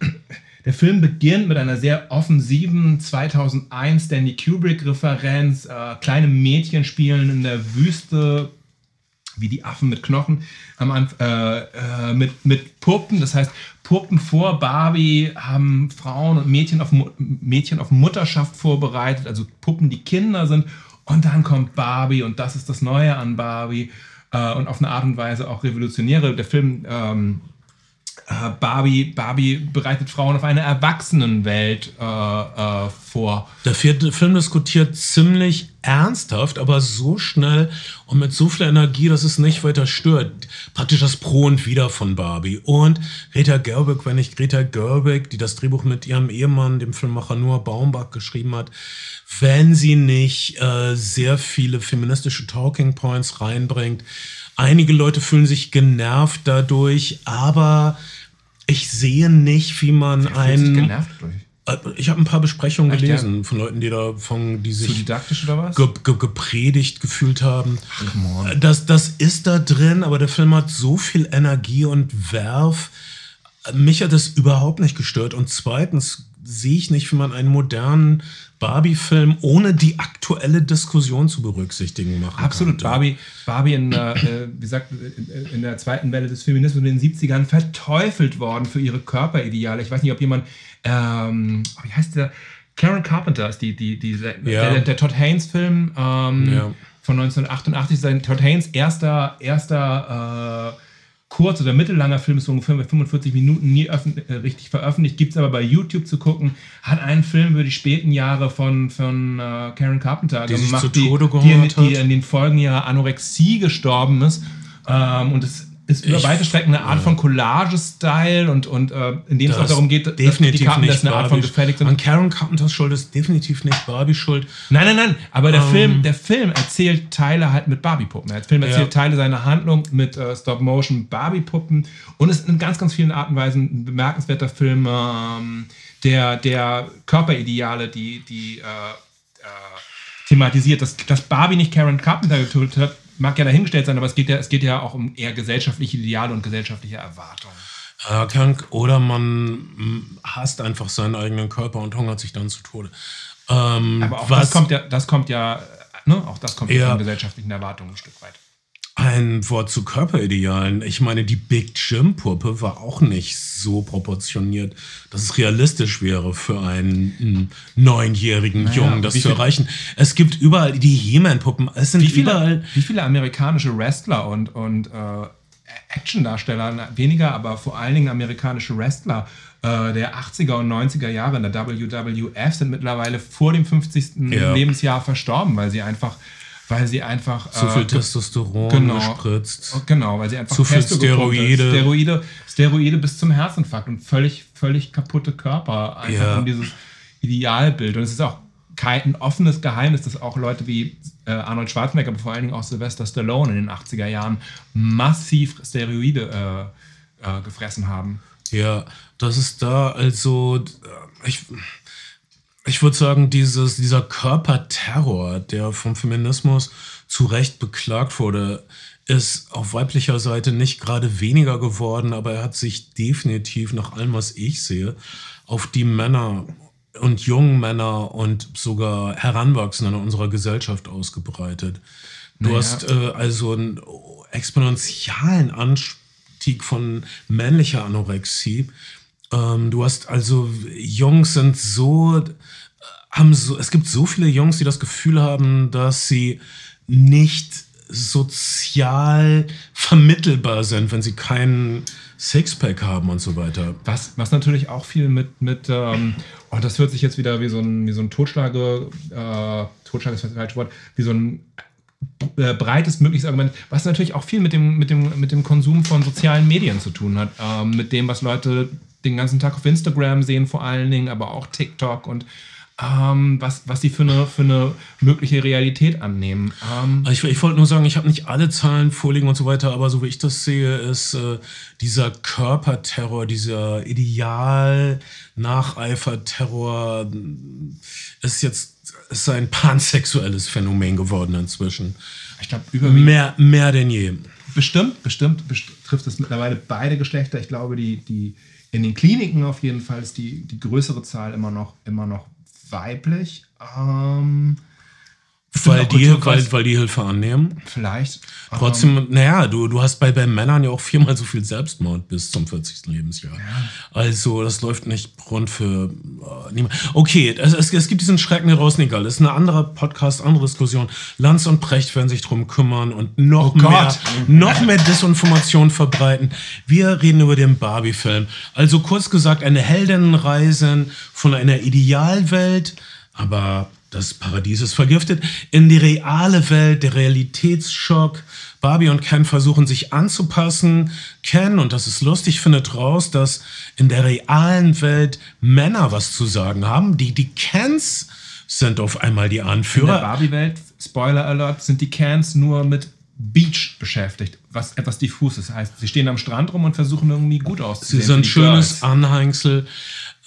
der Film beginnt mit einer sehr offensiven 2001 Stanley Kubrick-Referenz. Äh, kleine Mädchen spielen in der Wüste wie die Affen mit Knochen Anfang, äh, äh, mit, mit Puppen. Das heißt, Puppen vor Barbie haben Frauen und Mädchen auf, Mädchen auf Mutterschaft vorbereitet, also Puppen, die Kinder sind. Und dann kommt Barbie und das ist das Neue an Barbie. Äh, und auf eine Art und Weise auch revolutionäre. Der Film ähm, äh, Barbie, Barbie bereitet Frauen auf eine Erwachsenenwelt äh, äh, vor. Der vierte Film diskutiert ziemlich ernsthaft, aber so schnell und mit so viel Energie, dass es nicht weiter stört. Praktisch das Pro und Wider von Barbie. Und Greta Gerwig, wenn nicht Greta Gerwig, die das Drehbuch mit ihrem Ehemann, dem Filmmacher Noah Baumbach, geschrieben hat, wenn sie nicht äh, sehr viele feministische Talking Points reinbringt. Einige Leute fühlen sich genervt dadurch, aber ich sehe nicht, wie man einen. genervt durch. Äh, Ich habe ein paar Besprechungen Echt, gelesen von Leuten, die davon, die Zu sich didaktisch oder was? ge ge gepredigt gefühlt haben. Come on. Äh, Das, das ist da drin, aber der Film hat so viel Energie und Werf. Mich hat das überhaupt nicht gestört. Und zweitens sehe ich nicht, wie man einen modernen Barbie-Film ohne die aktuelle Diskussion zu berücksichtigen machen Absolut. Barbie, Barbie in, äh, äh, wie gesagt, in, in der zweiten Welle des Feminismus in den 70ern verteufelt worden für ihre Körperideale. Ich weiß nicht, ob jemand, ähm, wie heißt der? Karen Carpenter ist die, die, die, der, Ja. der, der Todd Haynes-Film ähm, Ja. von 1988. Sein Todd Haynes erster, erster äh, kurz- oder mittellanger Film ist so ungefähr mit 45 Minuten nie äh, richtig veröffentlicht, gibt es aber bei YouTube zu gucken. Hat einen Film über die späten Jahre von, von äh, Karen Carpenter Die gemacht, die, die, in, die in den Folgen ihrer Anorexie gestorben ist. Ähm, und es ist über Ich- weite Strecken eine Art von Collage-Style und, und äh, in dem es auch darum geht, dass definitiv die Karten nicht das eine Art von Barbie- gefälligt sind. An Karen Carpenters Schuld ist definitiv nicht Barbie schuld. Nein, nein, nein. Aber der, Ähm. Film, der Film erzählt Teile halt mit Barbie-Puppen. Der Film erzählt Ja. Teile seiner Handlung mit äh, Stop-Motion Barbie-Puppen und ist in ganz, ganz vielen Arten und Weisen ein bemerkenswerter Film, ähm, der, der Körperideale, die, die äh, äh, thematisiert. Dass, dass Barbie nicht Karen Carpenter getötet hat, mag ja dahingestellt sein, aber es geht ja, es geht ja auch um eher gesellschaftliche Ideale und gesellschaftliche Erwartungen. Äh, krank, oder man mm, hasst einfach seinen eigenen Körper und hungert sich dann zu Tode. Ähm, Aber auch das kommt ja, das kommt ja, ne, auch das kommt Ja. von gesellschaftlichen Erwartungen ein Stück weit. Ein Wort zu Körperidealen. Ich meine, die Big Jim Puppe war auch nicht so proportioniert, dass es realistisch wäre für einen neunjährigen Jungen, das zu erreichen. Es gibt überall die He-Man-Puppen. Es sind Wie viele, überall. wie viele amerikanische Wrestler und, und äh, Actiondarsteller, weniger, aber vor allen Dingen amerikanische Wrestler äh, der 80er und 90er Jahre in der WWF sind mittlerweile vor dem 50. Ja. Lebensjahr verstorben, weil sie einfach, weil sie einfach Zu äh, viel ge- Testosteron genau. gespritzt. Genau, weil sie einfach Zu viel. Steroide. Steroide. Steroide bis zum Herzinfarkt und völlig, völlig kaputte Körper. Einfach Ja. um dieses Idealbild. Und es ist auch kein ein offenes Geheimnis, dass auch Leute wie äh, Arnold Schwarzenegger, aber vor allen Dingen auch Sylvester Stallone in den 80er Jahren massiv Steroide äh, äh, gefressen haben. Ja, das ist da also, äh, ich, ich würde sagen, dieses, dieser Körperterror, der vom Feminismus zu Recht beklagt wurde, ist auf weiblicher Seite nicht gerade weniger geworden, aber er hat sich definitiv nach allem, was ich sehe, auf die Männer und jungen Männer und sogar Heranwachsenden in unserer Gesellschaft ausgebreitet. Du Naja. hast äh, also einen exponentiellen Anstieg von männlicher Anorexie. Ähm, du hast also Jungs sind so, äh, haben so, es gibt so viele Jungs, die das Gefühl haben, dass sie nicht sozial vermittelbar sind, wenn sie keinen Sixpack haben und so weiter. Was, was natürlich auch viel mit, mit ähm, oh, das hört sich jetzt wieder wie so ein, wie so ein Totschlage, äh, Totschlag ist das falsche Wort, wie so ein äh, breites mögliches Argument, was natürlich auch viel mit dem, mit dem, mit dem Konsum von sozialen Medien zu tun hat. Ähm, mit dem, was Leute den ganzen Tag auf Instagram sehen, vor allen Dingen, aber auch TikTok und ähm, was, was sie für eine, für eine mögliche Realität annehmen. Ähm, Also Ich, ich wollte nur sagen, ich habe nicht alle Zahlen vorliegen und so weiter, aber so wie ich das sehe, ist äh, dieser Körperterror, dieser Ideal-Nacheifer-Terror ist jetzt ist ein pansexuelles Phänomen geworden inzwischen. ich glaube, überwiegend. Mehr, mehr denn je. Bestimmt, bestimmt best- trifft es mittlerweile beide Geschlechter. Ich glaube, die, die in den Kliniken auf jeden Fall ist die, die größere Zahl immer noch, immer noch weiblich. Ähm, Weil die, weil, weil die Hilfe annehmen. vielleicht. Trotzdem, naja, du, du hast bei, bei Männern ja auch viermal so viel Selbstmord bis zum 40. Lebensjahr. Also, das läuft nicht rund für äh, niemand. Okay, es, es, es gibt diesen Schrecken draußen, egal. Das ist eine andere Podcast, andere Diskussion. Lanz und Precht werden sich drum kümmern und noch, Oh mehr, noch mehr Desinformation verbreiten. Wir reden über den Barbie-Film. Also, kurz gesagt, eine Heldinnenreise von einer Idealwelt, aber das Paradies ist vergiftet, in die reale Welt, der Realitätsschock. Barbie und Ken versuchen sich anzupassen. Ken, und das ist lustig, findet raus, dass in der realen Welt Männer was zu sagen haben. Die, die Kens sind auf einmal die In der Anführer. Barbie-Welt, Spoiler Alert, sind die Cans nur mit Beach beschäftigt, was etwas diffus ist. Heißt, sie stehen am Strand rum und versuchen irgendwie gut Sie auszusehen. für sind schönes Girls. Anhängsel.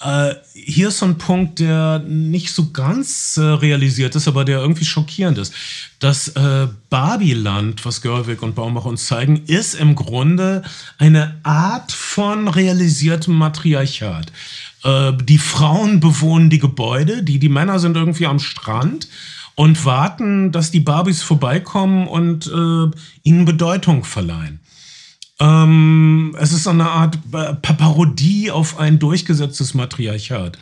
Äh, hier ist so ein Punkt, der nicht so ganz äh, realisiert ist, aber der irgendwie schockierend ist. Das äh, Barbieland, was Görwig und Baumbach uns zeigen, ist im Grunde eine Art von realisiertem Matriarchat. Äh, die Frauen bewohnen die Gebäude, die, die Männer sind irgendwie am Strand und warten, dass die Barbies vorbeikommen und äh, ihnen Bedeutung verleihen. Ähm, es ist so eine Art Parodie auf ein durchgesetztes Matriarchat.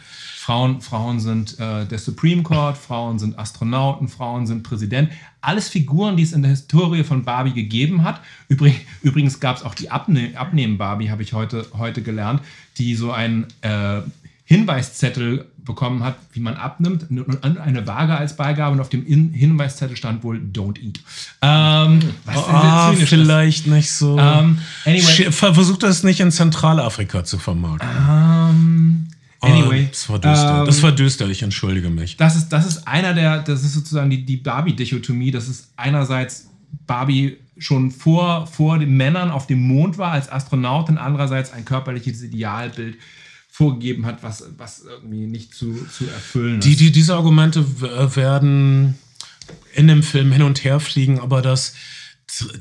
Frauen, Frauen sind äh, der Supreme Court, Frauen sind Astronauten, Frauen sind Präsident. Alles Figuren, die es in der Historie von Barbie gegeben hat. Übrig, übrigens gab es auch die Abne Abnehmen-Barbie, habe ich heute, heute gelernt, die so ein äh, Hinweiszettel bekommen hat, wie man abnimmt, eine Waage als Beigabe und auf dem Hinweiszettel stand wohl Don't Eat. Ähm, was oh, vielleicht ist. nicht so. Ähm, anyway. Versucht das nicht in Zentralafrika zu vermarkten. Ähm, anyway. Oh, das war düster. Ähm, das war düster, ich entschuldige mich. Das ist, das ist einer der, das ist sozusagen die, die Barbie-Dichotomie. Das ist einerseits Barbie schon vor, vor den Männern auf dem Mond war als Astronautin, andererseits ein körperliches Idealbild vorgegeben hat, was, was irgendwie nicht zu, zu erfüllen ist. Die, die, diese Argumente werden in dem Film hin und her fliegen, aber das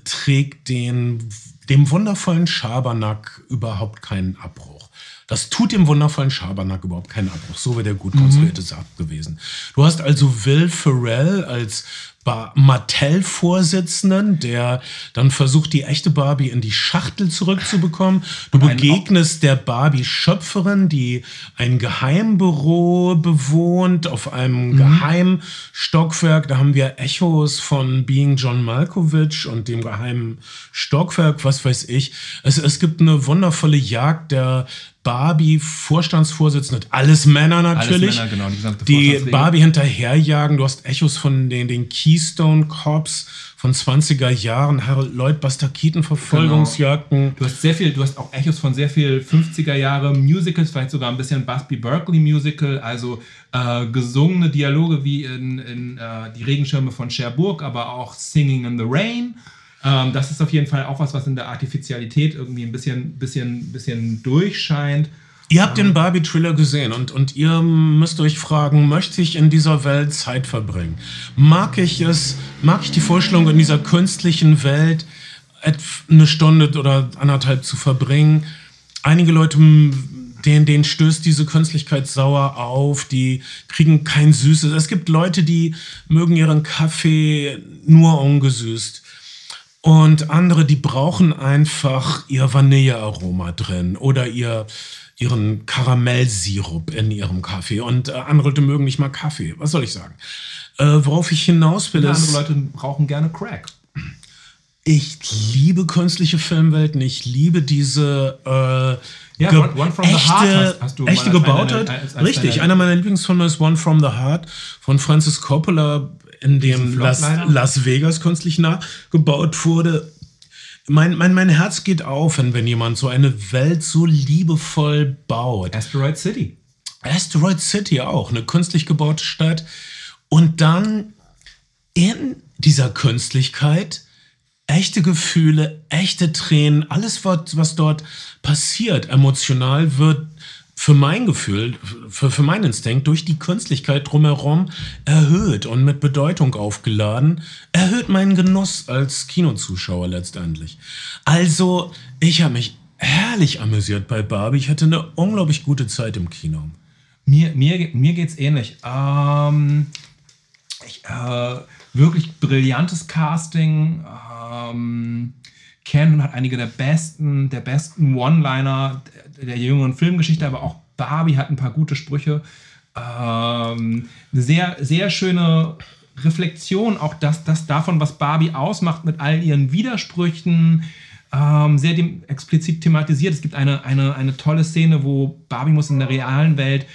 trägt den, dem wundervollen Schabernack überhaupt keinen Abbruch. Das tut dem wundervollen Schabernack überhaupt keinen Abbruch. So wäre der gut konstruierte mhm. Sack gewesen. Du hast also Will Ferrell als Mattel-Vorsitzenden, der dann versucht, die echte Barbie in die Schachtel zurückzubekommen. Du begegnest der Barbie-Schöpferin, die ein Geheimbüro bewohnt auf einem mhm. geheimen Stockwerk. Da haben wir Echos von Being John Malkovich und dem geheimen Stockwerk, was weiß ich. Es, es gibt eine wundervolle Jagd der Barbie-Vorstandsvorsitzende, alles Männer natürlich, alles Männer, genau, die, die Barbie hinterherjagen. Du hast Echos von den, den Keystone Cops von 20er Jahren, Harold Lloyd Buster Keaton Verfolgungsjagden. Genau. Du hast sehr viel, du hast auch Echos von sehr viel 50er Jahre Musicals, vielleicht sogar ein bisschen Busby Berkeley Musical, also äh, gesungene Dialoge wie in, in äh, Die Regenschirme von Cherbourg, aber auch Singing in the Rain. Ähm, das ist auf jeden Fall auch was, was in der Artificialität irgendwie ein bisschen, bisschen, bisschen durchscheint. Ihr habt den Barbie-Thriller gesehen und, und ihr müsst euch fragen, möchte ich in dieser Welt Zeit verbringen? Mag ich es, mag ich die Vorstellung, in dieser künstlichen Welt eine Stunde oder anderthalb zu verbringen? Einige Leute, denen, denen stößt diese Künstlichkeit sauer auf, die kriegen kein Süßes. Es gibt Leute, die mögen ihren Kaffee nur ungesüßt. Und andere, die brauchen einfach ihr Vanillearoma drin oder ihr, ihren Karamellsirup in ihrem Kaffee. Und äh, andere Leute mögen nicht mal Kaffee. Was soll ich sagen? Äh, worauf ich hinaus will, ist. Andere Leute brauchen gerne Crack. Ich liebe künstliche Filmwelten. Ich liebe diese. Äh, ja, one, one, from echte, the Heart hast, hast du echte Gebautheit. Richtig, einer meiner Lieblingsfilme ist One from the Heart von Francis Coppola in dem Las, Las, Vegas künstlich nachgebaut wurde. Mein, mein, mein Herz geht auf, wenn, wenn jemand so eine Welt so liebevoll baut. Asteroid City. Asteroid City auch, eine künstlich gebaute Stadt. Und dann in dieser Künstlichkeit echte Gefühle, echte Tränen, alles, was, was dort passiert, emotional wird für mein Gefühl, für, für meinen Instinkt, durch die Künstlichkeit drumherum erhöht und mit Bedeutung aufgeladen, erhöht meinen Genuss als Kinozuschauer letztendlich. Also, ich habe mich herrlich amüsiert bei Barbie. Ich hatte eine unglaublich gute Zeit im Kino. Mir, mir, mir geht es ähnlich. Ähm, ich, äh, wirklich brillantes Casting. Ähm, Ken hat einige der besten, der besten One-Liner der jüngeren Filmgeschichte, aber auch Barbie hat ein paar gute Sprüche. Ähm, eine sehr, sehr schöne Reflexion, auch das, das davon, was Barbie ausmacht, mit all ihren Widersprüchen, ähm, sehr dem, explizit thematisiert. Es gibt eine, eine, eine tolle Szene, wo Barbie muss in der realen Welt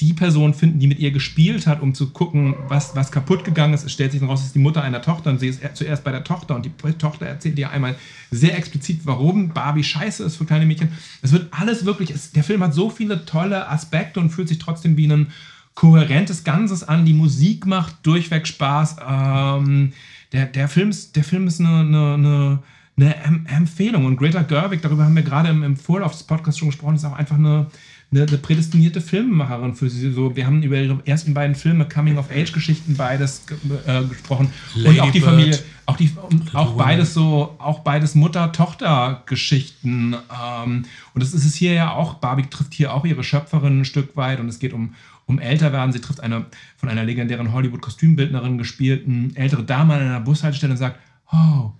die Person finden, die mit ihr gespielt hat, um zu gucken, was, was kaputt gegangen ist. Es stellt sich heraus, es ist die Mutter einer Tochter und sie ist zuerst bei der Tochter und die Tochter erzählt ihr einmal sehr explizit, warum Barbie scheiße ist für kleine Mädchen. Es wird alles wirklich, es, der Film hat so viele tolle Aspekte und fühlt sich trotzdem wie ein kohärentes Ganzes an. Die Musik macht durchweg Spaß. Ähm, der, der, Film ist, der Film ist eine, eine, eine eine Empfehlung. Und Greta Gerwig, darüber haben wir gerade im, im Vorlauf des Podcasts schon gesprochen, ist auch einfach eine, eine, eine prädestinierte Filmemacherin für sie. So, wir haben über ihre ersten beiden Filme, Coming-of-Age-Geschichten, beides ge äh, gesprochen. und auch die Lady Familie, Bird. auch, die, auch beides so, auch beides Mutter-Tochter-Geschichten. Ähm, und das ist es hier ja auch. Barbie trifft hier auch ihre Schöpferin ein Stück weit und es geht um, um Älterwerden. Sie trifft eine von einer legendären Hollywood-Kostümbildnerin gespielten ältere Dame an einer Bushaltestelle und sagt, oh,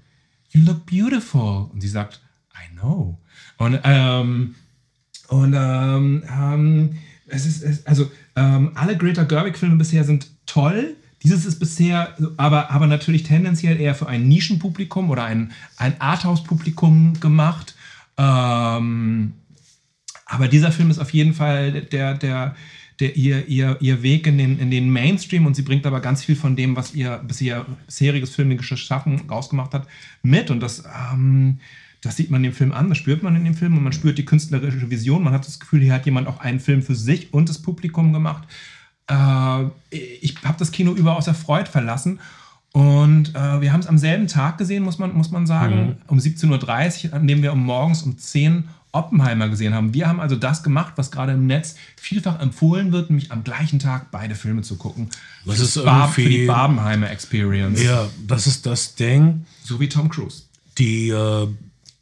you look beautiful. Und sie sagt, I know. Und, ähm, und ähm, ähm, es ist, es, also ähm, alle Greta Gerwig-Filme bisher sind toll. Dieses ist bisher, aber, aber natürlich tendenziell eher für ein Nischenpublikum oder ein, ein Arthouse-Publikum gemacht. Ähm, aber dieser Film ist auf jeden Fall der, der, der ihr, ihr, ihr Weg in den, in den Mainstream und sie bringt aber ganz viel von dem, was ihr bisher bisheriges filmisches Schaffen rausgemacht hat, mit. Und das, ähm, das sieht man dem Film an, das spürt man in dem Film und man spürt die künstlerische Vision. Man hat das Gefühl, hier hat jemand auch einen Film für sich und das Publikum gemacht. Äh, ich habe das Kino überaus erfreut verlassen. Und äh, wir haben es am selben Tag gesehen, muss man, muss man sagen, um 17.30 Uhr, an dem wir um morgens um 10 Uhr Oppenheimer gesehen haben. Wir haben also das gemacht, was gerade im Netz vielfach empfohlen wird, nämlich am gleichen Tag beide Filme zu gucken. Das Für ist Bar- für die irgendwie- Barbenheimer Experience. Ja, das ist das Ding. So wie Tom Cruise. Die äh,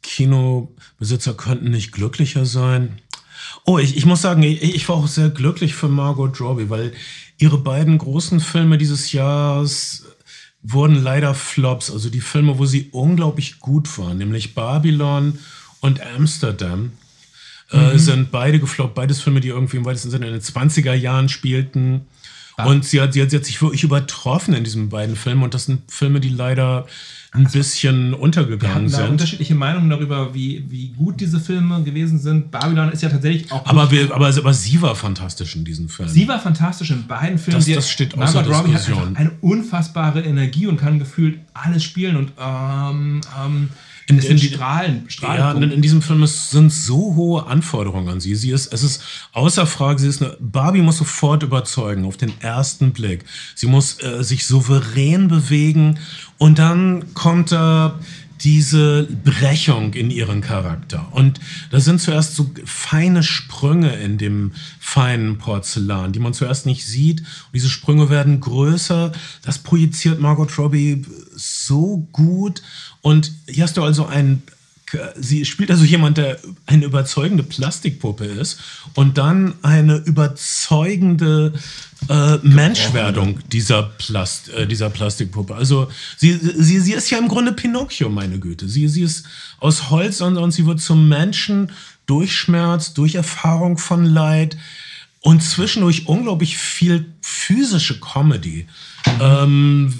Kinobesitzer könnten nicht glücklicher sein. Oh, ich, ich muss sagen, ich, ich war auch sehr glücklich für Margot Robbie, weil ihre beiden großen Filme dieses Jahres wurden leider Flops. Also die Filme, wo sie unglaublich gut waren, nämlich Babylon und Amsterdam, äh, sind beide gefloppt. Beides Filme, die irgendwie im weitesten Sinne in den 20er Jahren spielten. Und sie hat, sie, hat, sie hat sich wirklich übertroffen in diesen beiden Filmen. Und das sind Filme, die leider ein bisschen Wir untergegangen hatten da sind. unterschiedliche Meinungen darüber, wie, wie gut diese Filme gewesen sind. Babylon ist ja tatsächlich auch. Aber, wir, aber, aber sie war fantastisch in diesen Filmen. Sie war fantastisch in beiden Filmen. Das- das steht außer Margot Robbie hat einfach eine unfassbare Energie und kann gefühlt alles spielen und ähm, ähm, In- in die- Strahlen, Ja, Strahlenpunkt. in, in diesem Film ist, sind so hohe Anforderungen an sie. Sie ist, es ist außer Frage, sie ist eine, Barbie muss sofort überzeugen, auf den ersten Blick. Sie muss äh, sich souverän bewegen und dann kommt da diese Brechung in ihren Charakter. Und da sind zuerst so feine Sprünge in dem feinen Porzellan, die man zuerst nicht sieht. Und diese Sprünge werden größer. Das projiziert Margot Robbie so gut. Und hier hast du also einen sie spielt also jemand, der eine überzeugende Plastikpuppe ist und dann eine überzeugende äh, Menschwerdung dieser, Plast, äh, dieser Plastikpuppe. Also sie, sie, sie ist ja im Grunde Pinocchio, meine Güte. Sie, sie ist aus Holz und, und sie wird zum Menschen durch Schmerz, durch Erfahrung von Leid und zwischendurch unglaublich viel physische Comedy. Ähm,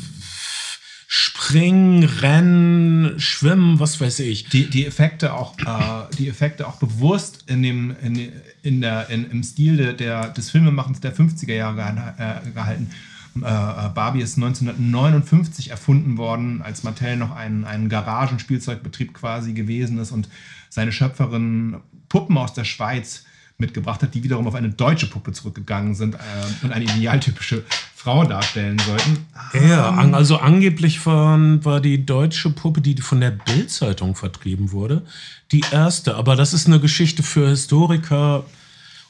Springen, Rennen, Schwimmen, was weiß ich. die, die Effekte auch, äh, die Effekte auch bewusst in dem, in, in der, in, im Stil der, der, des Filmemachens der 50er Jahre äh, gehalten. Äh, äh, Barbie ist 1959 erfunden worden, als Mattel noch ein, ein Garagenspielzeugbetrieb quasi gewesen ist und seine Schöpferin Puppen aus der Schweiz mitgebracht hat, die wiederum auf eine deutsche Puppe zurückgegangen sind äh, und eine idealtypische Frau darstellen sollten. Ja, an, also angeblich waren, war die deutsche Puppe, die von der Bild-Zeitung vertrieben wurde, die erste. Aber das ist eine Geschichte für Historiker.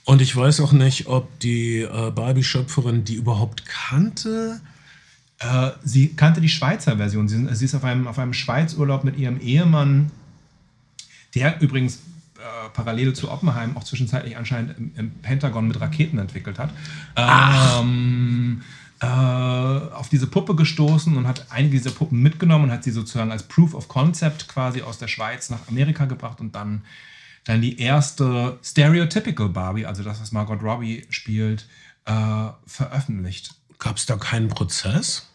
Und ich weiß auch nicht, ob die äh, Barbie-Schöpferin die überhaupt kannte. Äh, sie kannte die Schweizer Version. Sie, sie ist auf einem, auf einem Schweizurlaub mit ihrem Ehemann, der übrigens parallel zu Oppenheim auch zwischenzeitlich anscheinend im, im Pentagon mit Raketen entwickelt hat. Ähm, äh, auf diese Puppe gestoßen und hat einige dieser Puppen mitgenommen und hat sie sozusagen als Proof of Concept quasi aus der Schweiz nach Amerika gebracht und dann, dann die erste Stereotypical Barbie, also das, was Margot Robbie spielt, äh, veröffentlicht. Gab es da keinen Prozess?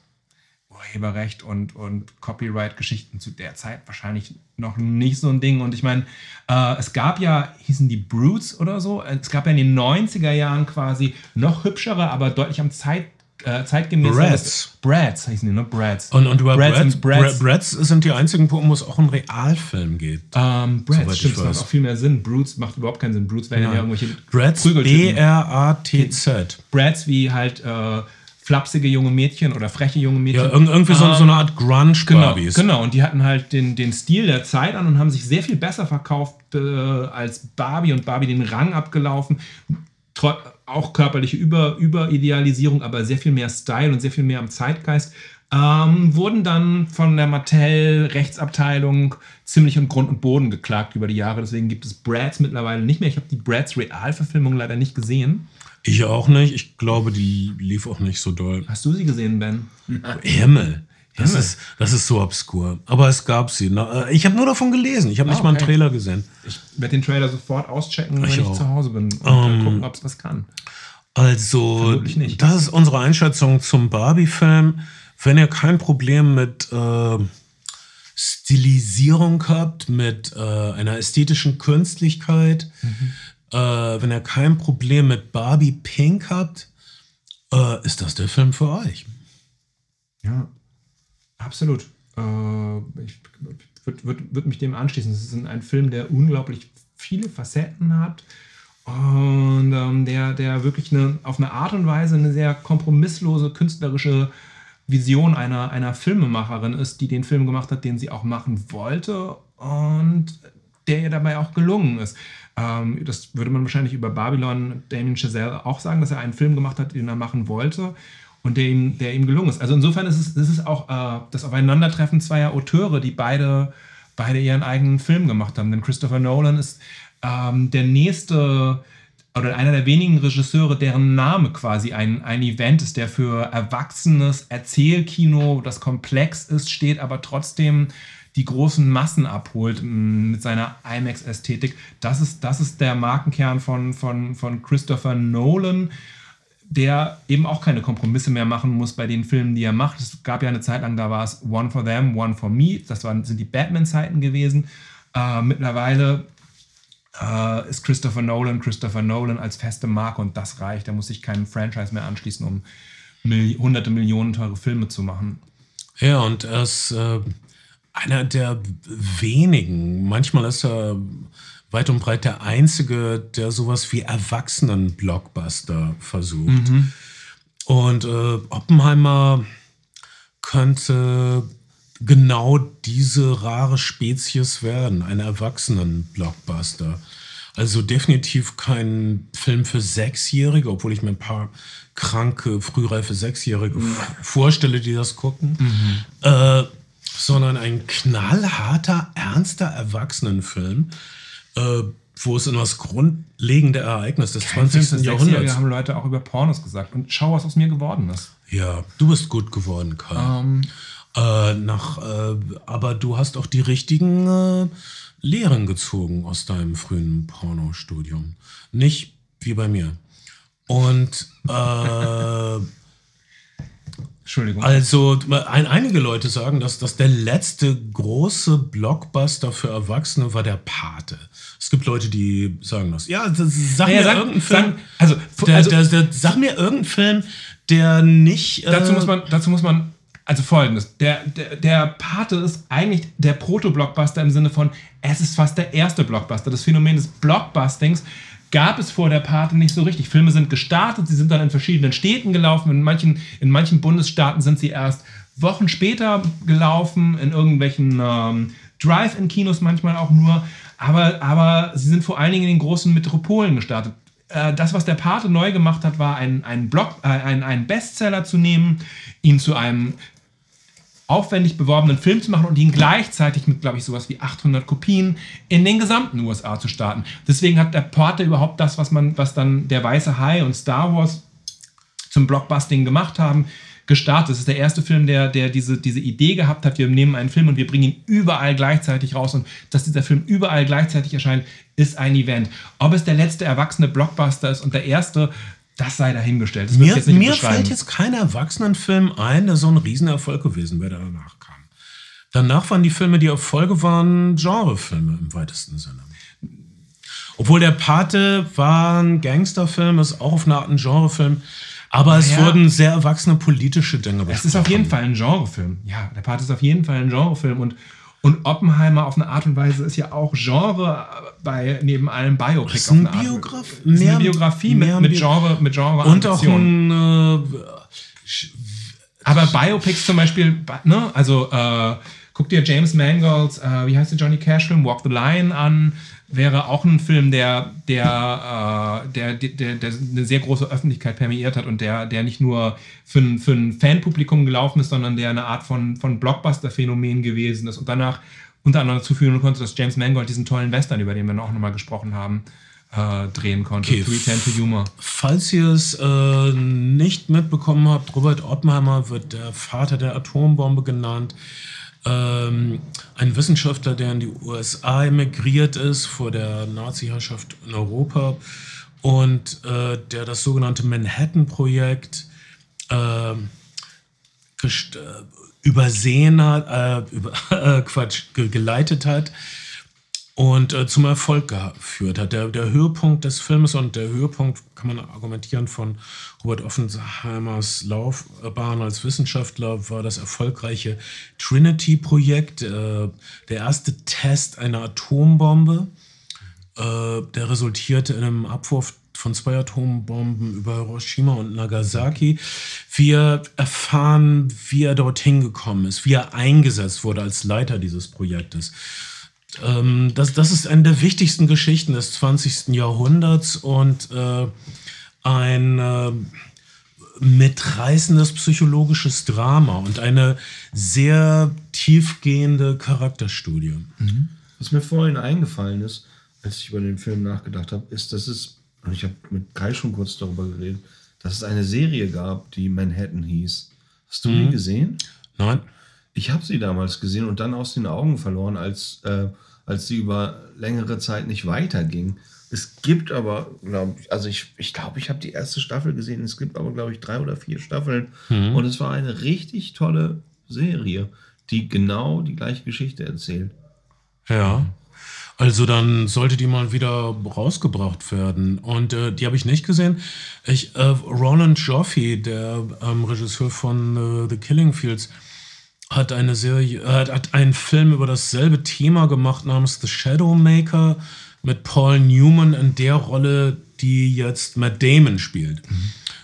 Urheberrecht und, und Copyright-Geschichten zu der Zeit wahrscheinlich noch nicht so ein Ding. Und ich meine, äh, es gab ja, hießen die Brutes oder so, es gab ja in den 90er Jahren quasi noch hübschere, aber deutlich am Zeit, äh, zeitgemäß. Bratz. Brads hießen die, ne? Brads. Und, und über Brads Brads. Bratz sind die einzigen wo es auch einen Realfilm geht. Ähm, Brads, stimmt, das macht auch viel mehr Sinn. Brutes macht überhaupt keinen Sinn. Brutes wären ja irgendwelche Prügeltypen. B-R-A-T-Z. Brads wie halt äh, flapsige junge Mädchen oder freche junge Mädchen. Ja, irg- irgendwie so, so eine Art Genau, Grunge-Barbies. genau, und die hatten halt den, den Stil der Zeit an und haben sich sehr viel besser verkauft äh, als Barbie und Barbie den Rang abgelaufen. Tro auch körperliche Über Überidealisierung, aber sehr viel mehr Style und sehr viel mehr am Zeitgeist. Ähm, wurden dann von der Mattel-Rechtsabteilung ziemlich in Grund und Boden geklagt über die Jahre. Deswegen gibt es Brads mittlerweile nicht mehr. Ich habe die Brads Realverfilmung leider nicht gesehen. Ich auch nicht. Ich glaube, die lief auch nicht so doll. Hast du sie gesehen, Ben? Himmel. Das Himmel. ist, das ist so obskur. Aber es gab sie. Äh, ich habe nur davon gelesen. Ich habe nicht Ah, mal einen okay. Trailer gesehen. Ich werde den Trailer sofort auschecken, wenn Ich ich zu Hause bin und Ähm, äh, gucken, ob es was kann. Also, nicht. das ist unsere Einschätzung zum Barbie-Film. Wenn ihr kein Problem mit äh, Stilisierung habt, mit äh, einer ästhetischen Künstlichkeit, äh, wenn ihr kein Problem mit Barbie Pink habt, äh, ist das der Film für euch. Ja, absolut. Äh, ich würde würd, würd mich dem anschließen. Es ist ein, Film, der unglaublich viele Facetten hat und ähm, der, der wirklich eine, auf eine Art und Weise eine sehr kompromisslose künstlerische Vision einer, einer Filmemacherin ist, die den Film gemacht hat, den sie auch machen wollte und der ihr dabei auch gelungen ist. Ähm, das würde man wahrscheinlich über Babylon Damien Chazelle auch sagen, dass er einen Film gemacht hat, den er machen wollte und der ihm, der ihm gelungen ist. Also insofern ist es, ist es auch äh, das Aufeinandertreffen zweier Auteure, die beide, beide ihren eigenen Film gemacht haben. Denn Christopher Nolan ist ähm, der nächste oder einer der wenigen Regisseure, deren Name quasi ein, ein Event ist, der für erwachsenes Erzählkino, das komplex ist, steht, aber trotzdem die großen Massen abholt mit seiner IMAX-Ästhetik. Das ist, das ist der Markenkern von, von, von Christopher Nolan, der eben auch keine Kompromisse mehr machen muss bei den Filmen, die er macht. Es gab ja eine Zeit lang, da war es One for Them, One for Me. Das waren, sind die Batman-Zeiten gewesen. Äh, mittlerweile äh, ist Christopher Nolan Christopher Nolan als feste Marke und das reicht. Er muss sich keinem Franchise mehr anschließen, um Milli hunderte Millionen teure Filme zu machen. Ja, und ist äh, einer der wenigen, manchmal ist er weit und breit der Einzige, der sowas wie Erwachsenen-Blockbuster versucht. Und äh, Oppenheimer könnte genau diese rare Spezies werden, ein Erwachsenen-Blockbuster. Also definitiv kein Film für Sechsjährige, obwohl ich mir ein paar kranke, frühreife Sechsjährige f- vorstelle, die das gucken. Äh, sondern ein knallharter, ernster Erwachsenenfilm, äh, wo es in das grundlegende Ereignis des Kein Film 20. für Sechsjährige Jahrhunderts. haben Leute auch über Pornos gesagt. Und schau, was aus mir geworden ist. Ja, du bist gut geworden, Karl. Ähm, Äh, nach, äh, aber du hast auch die richtigen äh, Lehren gezogen aus deinem frühen Pornostudium. Nicht wie bei mir. Und äh, Entschuldigung. also ein, einige Leute sagen, dass das der letzte große Blockbuster für Erwachsene war der Pate. Es gibt Leute, die sagen das. Ja, das, sag Naja, mir sag- irgendeinen Film. sag- also, der, also- der, der, sag mir irgendeinen Film, der nicht. Äh, dazu muss man, dazu muss man, also folgendes, der, der, der Pate ist eigentlich der Proto-Blockbuster im Sinne von, es ist fast der erste Blockbuster. Das Phänomen des Blockbustings gab es vor der Pate nicht so richtig. Filme sind gestartet, sie sind dann in verschiedenen Städten gelaufen, in manchen, in manchen Bundesstaaten sind sie erst Wochen später gelaufen, in irgendwelchen ähm, Drive-In-Kinos manchmal auch nur, aber, aber sie sind vor allen Dingen in den großen Metropolen gestartet. Äh, das, was der Pate neu gemacht hat, war einen, einen, Block, äh, einen, einen Bestseller zu nehmen, ihn zu einem aufwendig beworbenen Film zu machen und ihn gleichzeitig mit, glaube ich, sowas wie 800 Kopien in den gesamten USA zu starten. Deswegen hat der Pate überhaupt das, was man, was dann der Weiße Hai und Star Wars zum Blockbusting gemacht haben, gestartet. Das ist der erste Film, der, der diese, diese Idee gehabt hat, wir nehmen einen Film und wir bringen ihn überall gleichzeitig raus und dass dieser Film überall gleichzeitig erscheint, ist ein Event. Ob es der letzte erwachsene Blockbuster ist und der erste, das sei dahingestellt. Das Mir, mir fällt jetzt kein Erwachsenenfilm ein, der so ein Riesenerfolg gewesen wäre, der danach kam. Danach waren die Filme, die Erfolge waren, Genrefilme im weitesten Sinne. Obwohl der Pate war ein Gangsterfilm, ist auch auf eine Art ein Genrefilm. Aber es Naja. wurden sehr erwachsene politische Dinge Es ist auf jeden Fall ein Genrefilm. Ja, der Part ist auf jeden Fall ein Genrefilm und, und Oppenheimer auf eine Art und Weise ist ja auch Genre bei neben allem Biopic. Ist auf ein eine Art. Biograf- Ist mehr- eine Biografie mit, mit Genre, mit Genre Und auch ein äh, Aber Biopics zum Beispiel, ne? also äh, guck dir James Mangolds, äh, wie heißt der Johnny Cash-Film, Walk the Line an, wäre auch ein Film, der, der, äh, der, der, der, eine sehr große Öffentlichkeit permeiert hat und der, der nicht nur für ein, für ein Fanpublikum gelaufen ist, sondern der eine Art von, von Blockbuster-Phänomen gewesen ist und danach unter anderem dazu führen konnte, dass James Mangold diesen tollen Western, über den wir auch nochmal gesprochen haben, äh, drehen konnte. Okay. Return to Humor. Falls ihr es äh, nicht mitbekommen habt, Robert Oppenheimer wird der Vater der Atombombe genannt. Ähm, ein Wissenschaftler, der in die USA emigriert ist vor der Nazi-Herrschaft in Europa. Und äh, der das sogenannte Manhattan-Projekt ähm, äh, übersehen hat, äh, über, äh, Quatsch, ge geleitet hat und äh, zum Erfolg geführt hat. Der, der Höhepunkt des Films und der Höhepunkt, kann man argumentieren, von Robert Oppenheimers Laufbahn als Wissenschaftler war das erfolgreiche Trinity-Projekt, äh, der erste Test einer Atombombe. Äh, der resultierte in einem Abwurf von zwei Atombomben über Hiroshima und Nagasaki. Wir erfahren, wie er dorthin gekommen ist, wie er eingesetzt wurde als Leiter dieses Projektes. Ähm, das, das ist eine der wichtigsten Geschichten des 20. Jahrhunderts und äh, ein äh, mitreißendes psychologisches Drama und eine sehr tiefgehende Charakterstudie. Was mir vorhin eingefallen ist, als ich über den Film nachgedacht habe, ist, dass es, und ich habe mit Kai schon kurz darüber geredet, dass es eine Serie gab, die Manhattan hieß. Hast du die gesehen? Nein? Ich habe sie damals gesehen und dann aus den Augen verloren, als, äh, als sie über längere Zeit nicht weiterging. Es gibt aber, glaube ich, also ich ich, glaube, ich habe die erste Staffel gesehen. Es gibt aber, glaube ich, drei oder vier Staffeln. Und es war eine richtig tolle Serie, die genau die gleiche Geschichte erzählt. Ja. Also dann sollte die mal wieder rausgebracht werden. Und äh, die habe ich nicht gesehen. Ich, äh, Roland Joffe, der ähm, Regisseur von äh, The Killing Fields, hat eine Serie, äh, hat, einen Film über dasselbe Thema gemacht namens The Shadowmaker mit Paul Newman in der Rolle, die jetzt Matt Damon spielt.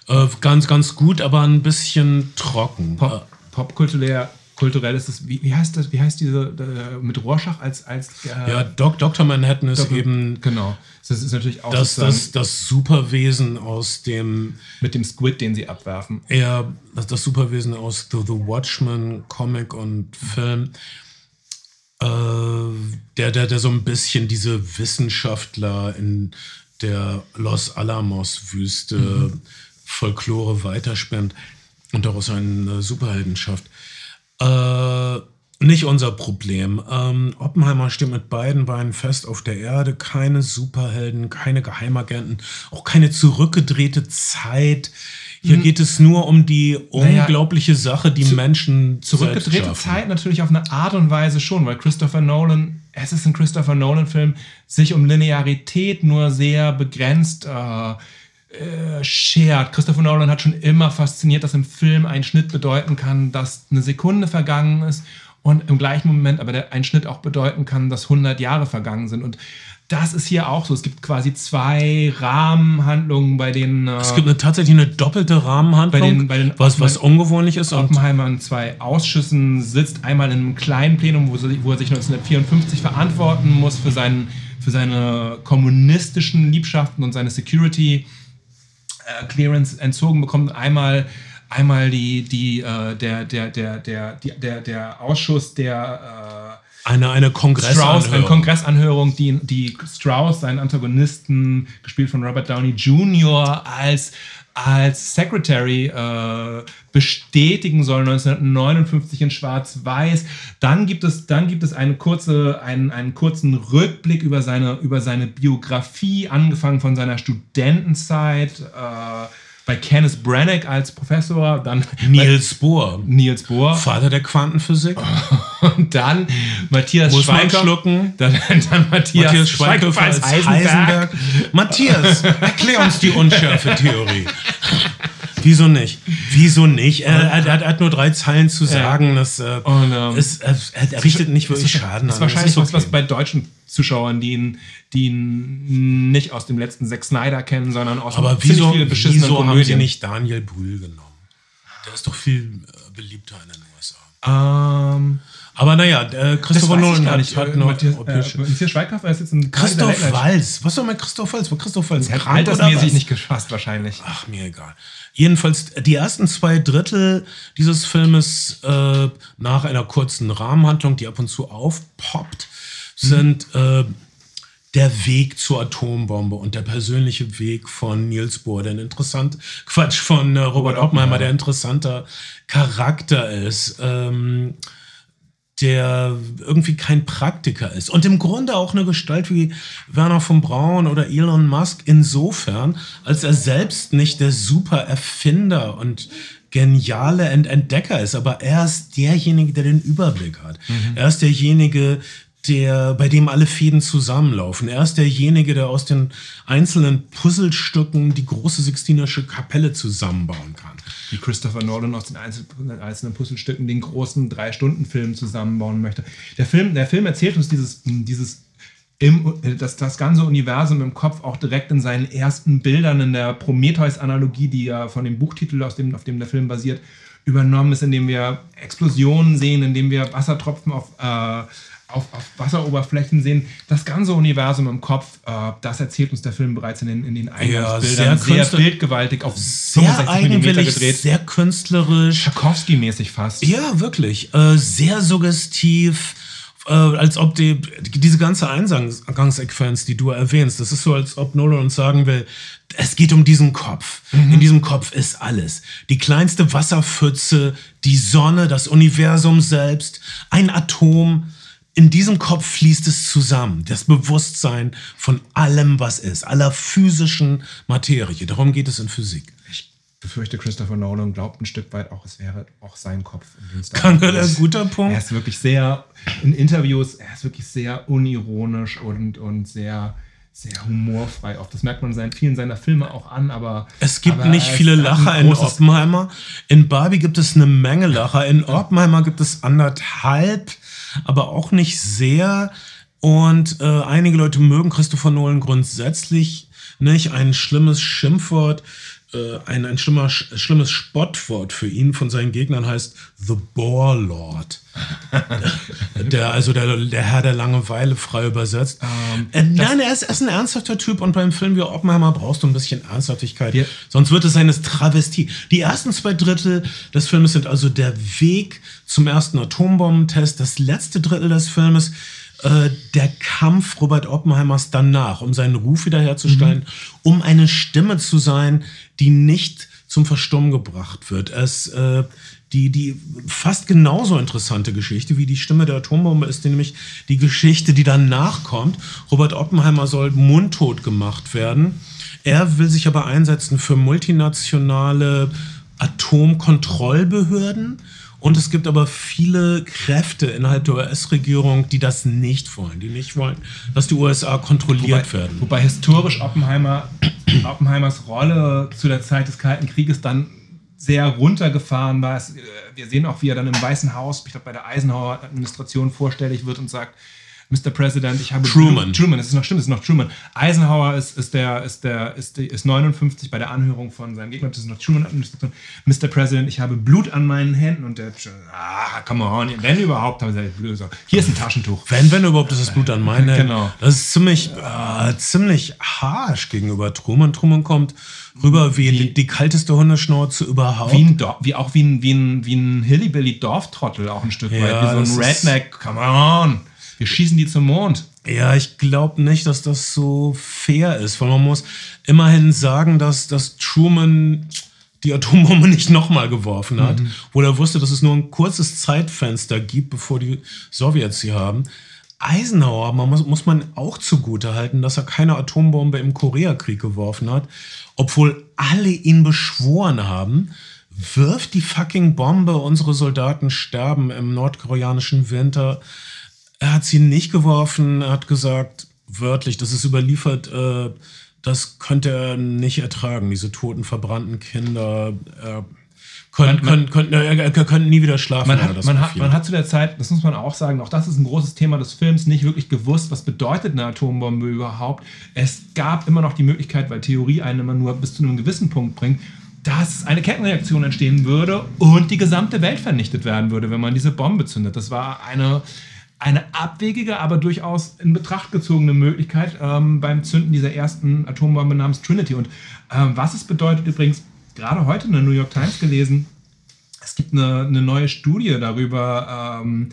Äh, ganz, ganz gut, aber ein bisschen trocken. Pop, popkulturell kulturell ist es, wie, wie heißt das, wie heißt diese, äh, mit Rorschach als, als äh, ja, Doc, Dr. Manhattan ist Dr. eben genau. Das ist natürlich auch das, das, das Superwesen aus dem mit dem Squid, den sie abwerfen. eher das, das Superwesen aus The, The Watchmen Comic und Film, äh, der, der, der so ein bisschen diese Wissenschaftler in der Los Alamos Wüste Folklore weiterspinnt und daraus eine Superhelden schafft. Äh, nicht unser Problem. Ähm, Oppenheimer steht mit beiden Beinen fest auf der Erde. Keine Superhelden, keine Geheimagenten, auch keine zurückgedrehte Zeit. Hier geht es nur um die Naja, unglaubliche Sache, die Menschen Zurückgedrehte. Zeit natürlich auf eine Art und Weise schon, weil Christopher Nolan, es ist ein Christopher Nolan-Film, sich um Linearität nur sehr begrenzt äh, äh, schert. Christopher Nolan hat schon immer fasziniert, dass im Film ein Schnitt bedeuten kann, dass eine Sekunde vergangen ist und im gleichen Moment aber der, ein Schnitt auch bedeuten kann, dass 100 Jahre vergangen sind. Und das ist hier auch so. Es gibt quasi zwei Rahmenhandlungen, bei denen äh, Es gibt eine, tatsächlich eine doppelte Rahmenhandlung, Bei den- bei den- was, was ungewöhnlich ist. Oppenheimer in zwei Ausschüssen sitzt, einmal in einem kleinen Plenum, wo, wo er sich 1954 verantworten muss für, seinen, für seine kommunistischen Liebschaften und seine Security äh, Clearance entzogen bekommt. Einmal, einmal die, die, äh, der, der, der, der, der, der Ausschuss der eine, eine äh, Strauss, eine Kongressanhörung. Kongressanhörung, die, die Strauss, seinen Antagonisten, gespielt von Robert Downey Jr., als, als Secretary äh, bestätigen soll, 1959 in Schwarz-Weiß. Dann gibt es, dann gibt es eine kurze, einen, einen kurzen Rückblick über seine, über seine Biografie, angefangen von seiner Studentenzeit. Äh, bei Kenneth Branagh als Professor, dann Niels Bohr, Niels Bohr Vater der Quantenphysik. und dann Matthias Muss man Schweiker. schlucken. Dann, dann Matthias, Matthias als als Heisenberg. Heisenberg. Matthias, erklär uns die Unschärfe-Theorie. Wieso nicht? Wieso nicht? Er, er, er hat nur drei Zeilen zu sagen. Das, äh, Und, ähm, es, er, er richtet nicht wirklich Schaden Das ist an. wahrscheinlich Das was, was bei deutschen Zuschauern, die ihn, die ihn nicht aus dem letzten Zack Snyder kennen, sondern aus Aber wieso, vielen beschissenen wieso haben sie Komödien. nicht Daniel Brühl genommen? Der ist doch viel äh, beliebter in den USA. Ähm, Aber naja, äh, Christopher Nolan hat, nicht. hat Äh, noch Matthias, europäische- äh, Matthias ist jetzt ein Christoph Walz. Was soll mit Christoph Walz? War Christoph Walz hat krank altersmäßig was? nicht gefasst wahrscheinlich. Ach, mir egal. Jedenfalls, die ersten zwei Drittel dieses Filmes äh, nach einer kurzen Rahmenhandlung, die ab und zu aufpoppt, sind äh, der Weg zur Atombombe und der persönliche Weg von Niels Bohr, der ein interessant, Quatsch, von äh, Robert Oppenheimer, der interessanter Charakter ist. Ähm, der irgendwie kein Praktiker ist. Und im Grunde auch eine Gestalt wie Werner von Braun oder Elon Musk insofern, als er selbst nicht der super Erfinder und geniale Ent Entdecker ist, aber er ist derjenige, der den Überblick hat. Er ist derjenige, der, bei dem alle Fäden zusammenlaufen. Er ist derjenige, der aus den einzelnen Puzzlestücken die große Sixtinische Kapelle zusammenbauen kann. Wie Christopher Nolan aus den einzelnen, Puzzlestücken den großen Drei-Stunden-Film zusammenbauen möchte. Der Film, der Film erzählt uns dieses, dieses im, das, das ganze Universum im Kopf auch direkt in seinen ersten Bildern in der Prometheus-Analogie, die ja von dem Buchtitel, aus dem, auf dem der Film basiert, übernommen ist, indem wir Explosionen sehen, indem wir Wassertropfen auf, äh, auf, auf Wasseroberflächen sehen. Das ganze Universum im Kopf, äh, das erzählt uns der Film bereits in den, in den Eingangsbildern. sehr sehr, künstler- bildgewaltig auf Sehr 65 Millimeter eigenwillig, gedreht. sehr künstlerisch. Tarkovsky-mäßig fast. Ja, wirklich. Äh, sehr suggestiv. Äh, als ob die, diese ganze Eingangssequenz, die du erwähnst, das ist so, als ob Nolan uns sagen will, es geht um diesen Kopf. In diesem Kopf ist alles. Die kleinste Wasserpfütze, die Sonne, das Universum selbst, ein Atom. In diesem Kopf fließt es zusammen. Das Bewusstsein von allem, was ist, aller physischen Materie. Darum geht es in Physik. Ich befürchte, Christopher Nolan glaubt ein Stück weit auch, es wäre auch sein Kopf. Kann- Wars. ein guter Punkt. Er ist wirklich sehr, in Interviews, er ist wirklich sehr unironisch und, und sehr, sehr humorfrei. Auch das merkt man in seinen, vielen seiner Filme auch an, aber. Es gibt aber nicht er viele Lacher in Oppenheimer. In Barbie gibt es eine Menge Lacher. In Oppenheimer gibt es anderthalb, aber auch nicht sehr. Und äh, einige Leute mögen Christopher Nolan grundsätzlich nicht. Ein schlimmes Schimpfwort, äh, ein, ein schlimmer, sch- schlimmes Spottwort für ihn von seinen Gegnern heißt The Boar Lord. der, also der, der Herr der Langeweile frei übersetzt. äh, nein, er ist, er ist ein ernsthafter Typ und beim Film wie Oppenheimer brauchst du ein bisschen Ernsthaftigkeit. Ja. Sonst wird es eine Travestie. Die ersten zwei Drittel des Filmes sind also der Weg zum ersten Atombombentest. Das letzte Drittel des Filmes äh, der Kampf Robert Oppenheimers danach, um seinen Ruf wiederherzustellen, um eine Stimme zu sein, die nicht zum Verstummen gebracht wird. Es, äh, die, die fast genauso interessante Geschichte wie die Stimme der Atombombe ist nämlich die Geschichte, die danach kommt. Robert Oppenheimer soll mundtot gemacht werden. Er will sich aber einsetzen für multinationale Atomkontrollbehörden. Und es gibt aber viele Kräfte innerhalb der US-Regierung, die das nicht wollen. Die nicht wollen, dass die USA kontrolliert Wobei, werden. wobei historisch Oppenheimer, Oppenheimers Rolle zu der Zeit des Kalten Krieges dann sehr runtergefahren war. Es, äh, wir sehen auch, wie er dann im Weißen Haus, ich glaube bei der Eisenhower-Administration vorstellig wird und sagt, Mr. President, ich habe Truman. Truman, das ist noch stimmt, das ist noch Truman. Eisenhower ist, ist der ist der ist, die- ist 59 bei der Anhörung von seinem Gegner, das ist noch Truman Administration. Mr. President, ich habe Blut an meinen Händen und der ah, come on, wenn überhaupt, sie Blut. So, Hier ist ein Taschentuch. Wenn, wenn überhaupt, ist das Blut an meine Hände. Genau. Das ist ziemlich, äh, ziemlich harsh gegenüber Truman. Truman kommt rüber wie, die, die kalteste Hundeschnauze überhaupt. Wie, ein Dor- wie auch wie ein, wie ein, wie ein Hillbilly-Dorftrottel auch ein Stück Ja, weit. Wie so ein Redneck. Come on. Wir schießen die zum Mond. Ja, ich glaube nicht, dass das so fair ist, weil man muss immerhin sagen, dass, dass Truman die Atombombe nicht nochmal geworfen hat, wo er wusste, dass es nur ein kurzes Zeitfenster gibt, bevor die Sowjets sie haben. Eisenhower man muss, muss man auch zugute halten, dass er keine Atombombe im Koreakrieg geworfen hat, obwohl alle ihn beschworen haben, wirft die fucking Bombe, unsere Soldaten sterben im nordkoreanischen Winter. Er hat sie nicht geworfen, er hat gesagt, wörtlich, das ist überliefert, äh, das könnte er nicht ertragen, diese toten, verbrannten Kinder. Äh, können, Man- man- können, können, könnte nie wieder schlafen. Man hat, man, hat, man hat zu der Zeit, das muss man auch sagen, auch das ist ein großes Thema des Films, nicht wirklich gewusst, was bedeutet eine Atombombe überhaupt. Es gab immer noch die Möglichkeit, weil Theorie einen immer nur bis zu einem gewissen Punkt bringt, dass eine Kettenreaktion entstehen würde und die gesamte Welt vernichtet werden würde, wenn man diese Bombe zündet. Das war eine, eine abwegige, aber durchaus in Betracht gezogene Möglichkeit ähm, beim Zünden dieser ersten Atombombe namens Trinity. Und ähm, was es bedeutet übrigens, gerade heute in der New York Times gelesen, es gibt eine, eine neue Studie darüber, ähm,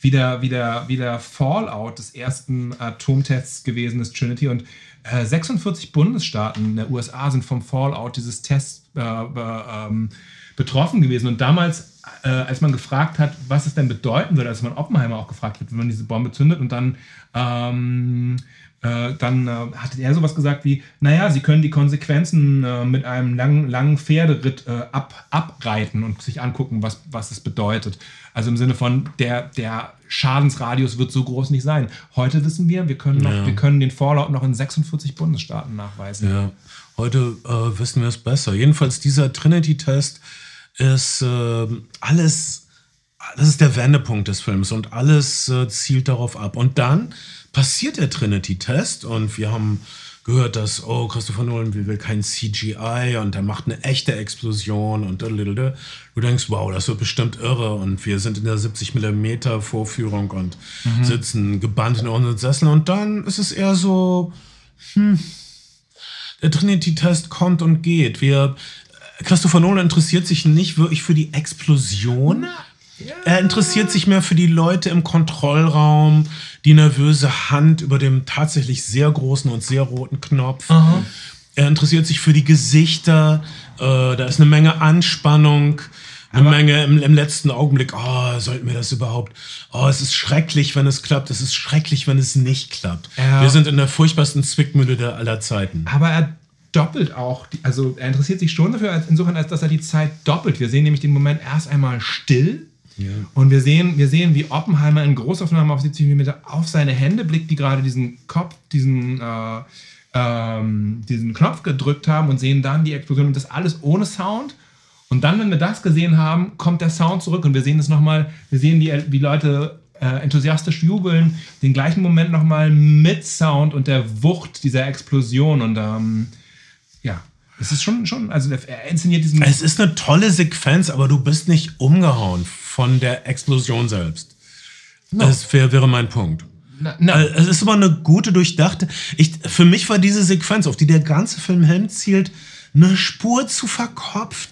wie, der, wie, der, wie der Fallout des ersten Atomtests gewesen ist, Trinity. Und äh, 46 Bundesstaaten in der USA sind vom Fallout dieses Tests äh, ähm, betroffen gewesen. Und damals, äh, als man gefragt hat, was es denn bedeuten würde, als man Oppenheimer auch gefragt hat, wenn man diese Bombe zündet und dann ähm, äh, dann äh, hat er sowas gesagt wie, naja, sie können die Konsequenzen äh, mit einem langen, langen Pferderitt äh, ab, abreiten und sich angucken, was, was es bedeutet. Also im Sinne von, der, der Schadensradius wird so groß nicht sein. Heute wissen wir, wir können, noch, Ja. wir können den Fallout noch in 46 Bundesstaaten nachweisen. Ja, heute äh, wissen wir es besser. Jedenfalls dieser Trinity-Test ist äh, alles, das ist der Wendepunkt des Films und alles äh, zielt darauf ab. Und dann passiert der Trinity-Test und wir haben gehört, dass, oh, Christopher Nolan will, kein CGI und er macht eine echte Explosion und dadadada. du denkst, wow, das wird bestimmt irre und wir sind in der 70 mm Vorführung und sitzen gebannt in unseren Sesseln und dann ist es eher so, der Trinity-Test kommt und geht. Wir, Christopher Nolan interessiert sich nicht wirklich für die Explosion. Er interessiert sich mehr für die Leute im Kontrollraum, die nervöse Hand über dem tatsächlich sehr großen und sehr roten Knopf. Er interessiert sich für die Gesichter. Äh, da ist eine Menge Anspannung. Eine Menge im, im letzten Augenblick, oh, sollten wir das überhaupt? Oh, es ist schrecklich, wenn es klappt. Es ist schrecklich, wenn es nicht klappt. Ja. Wir sind in der furchtbarsten Zwickmühle der aller Zeiten. Aber er doppelt auch, die, also er interessiert sich schon dafür, als, insofern, als dass er die Zeit doppelt. Wir sehen nämlich den Moment erst einmal still. Und wir sehen, wir sehen, wie Oppenheimer in Großaufnahme auf 70 mm auf seine Hände blickt, die gerade diesen Kopf, diesen, äh, ähm, diesen Knopf gedrückt haben und sehen dann die Explosion und das alles ohne Sound. Und dann, wenn wir das gesehen haben, kommt der Sound zurück und wir sehen es nochmal, wir sehen, die, wie Leute äh, enthusiastisch jubeln, den gleichen Moment nochmal mit Sound und der Wucht dieser Explosion und ähm, ja, es ist schon, schon, also er inszeniert diesen. Es ist eine tolle Sequenz, aber du bist nicht umgehauen von der Explosion selbst. Das wär, wäre mein Punkt. na, na, Äh, Es ist aber eine gute, durchdachte. Ich, für mich war diese Sequenz, auf die der ganze Film hinzielt, eine Spur zu verkopft.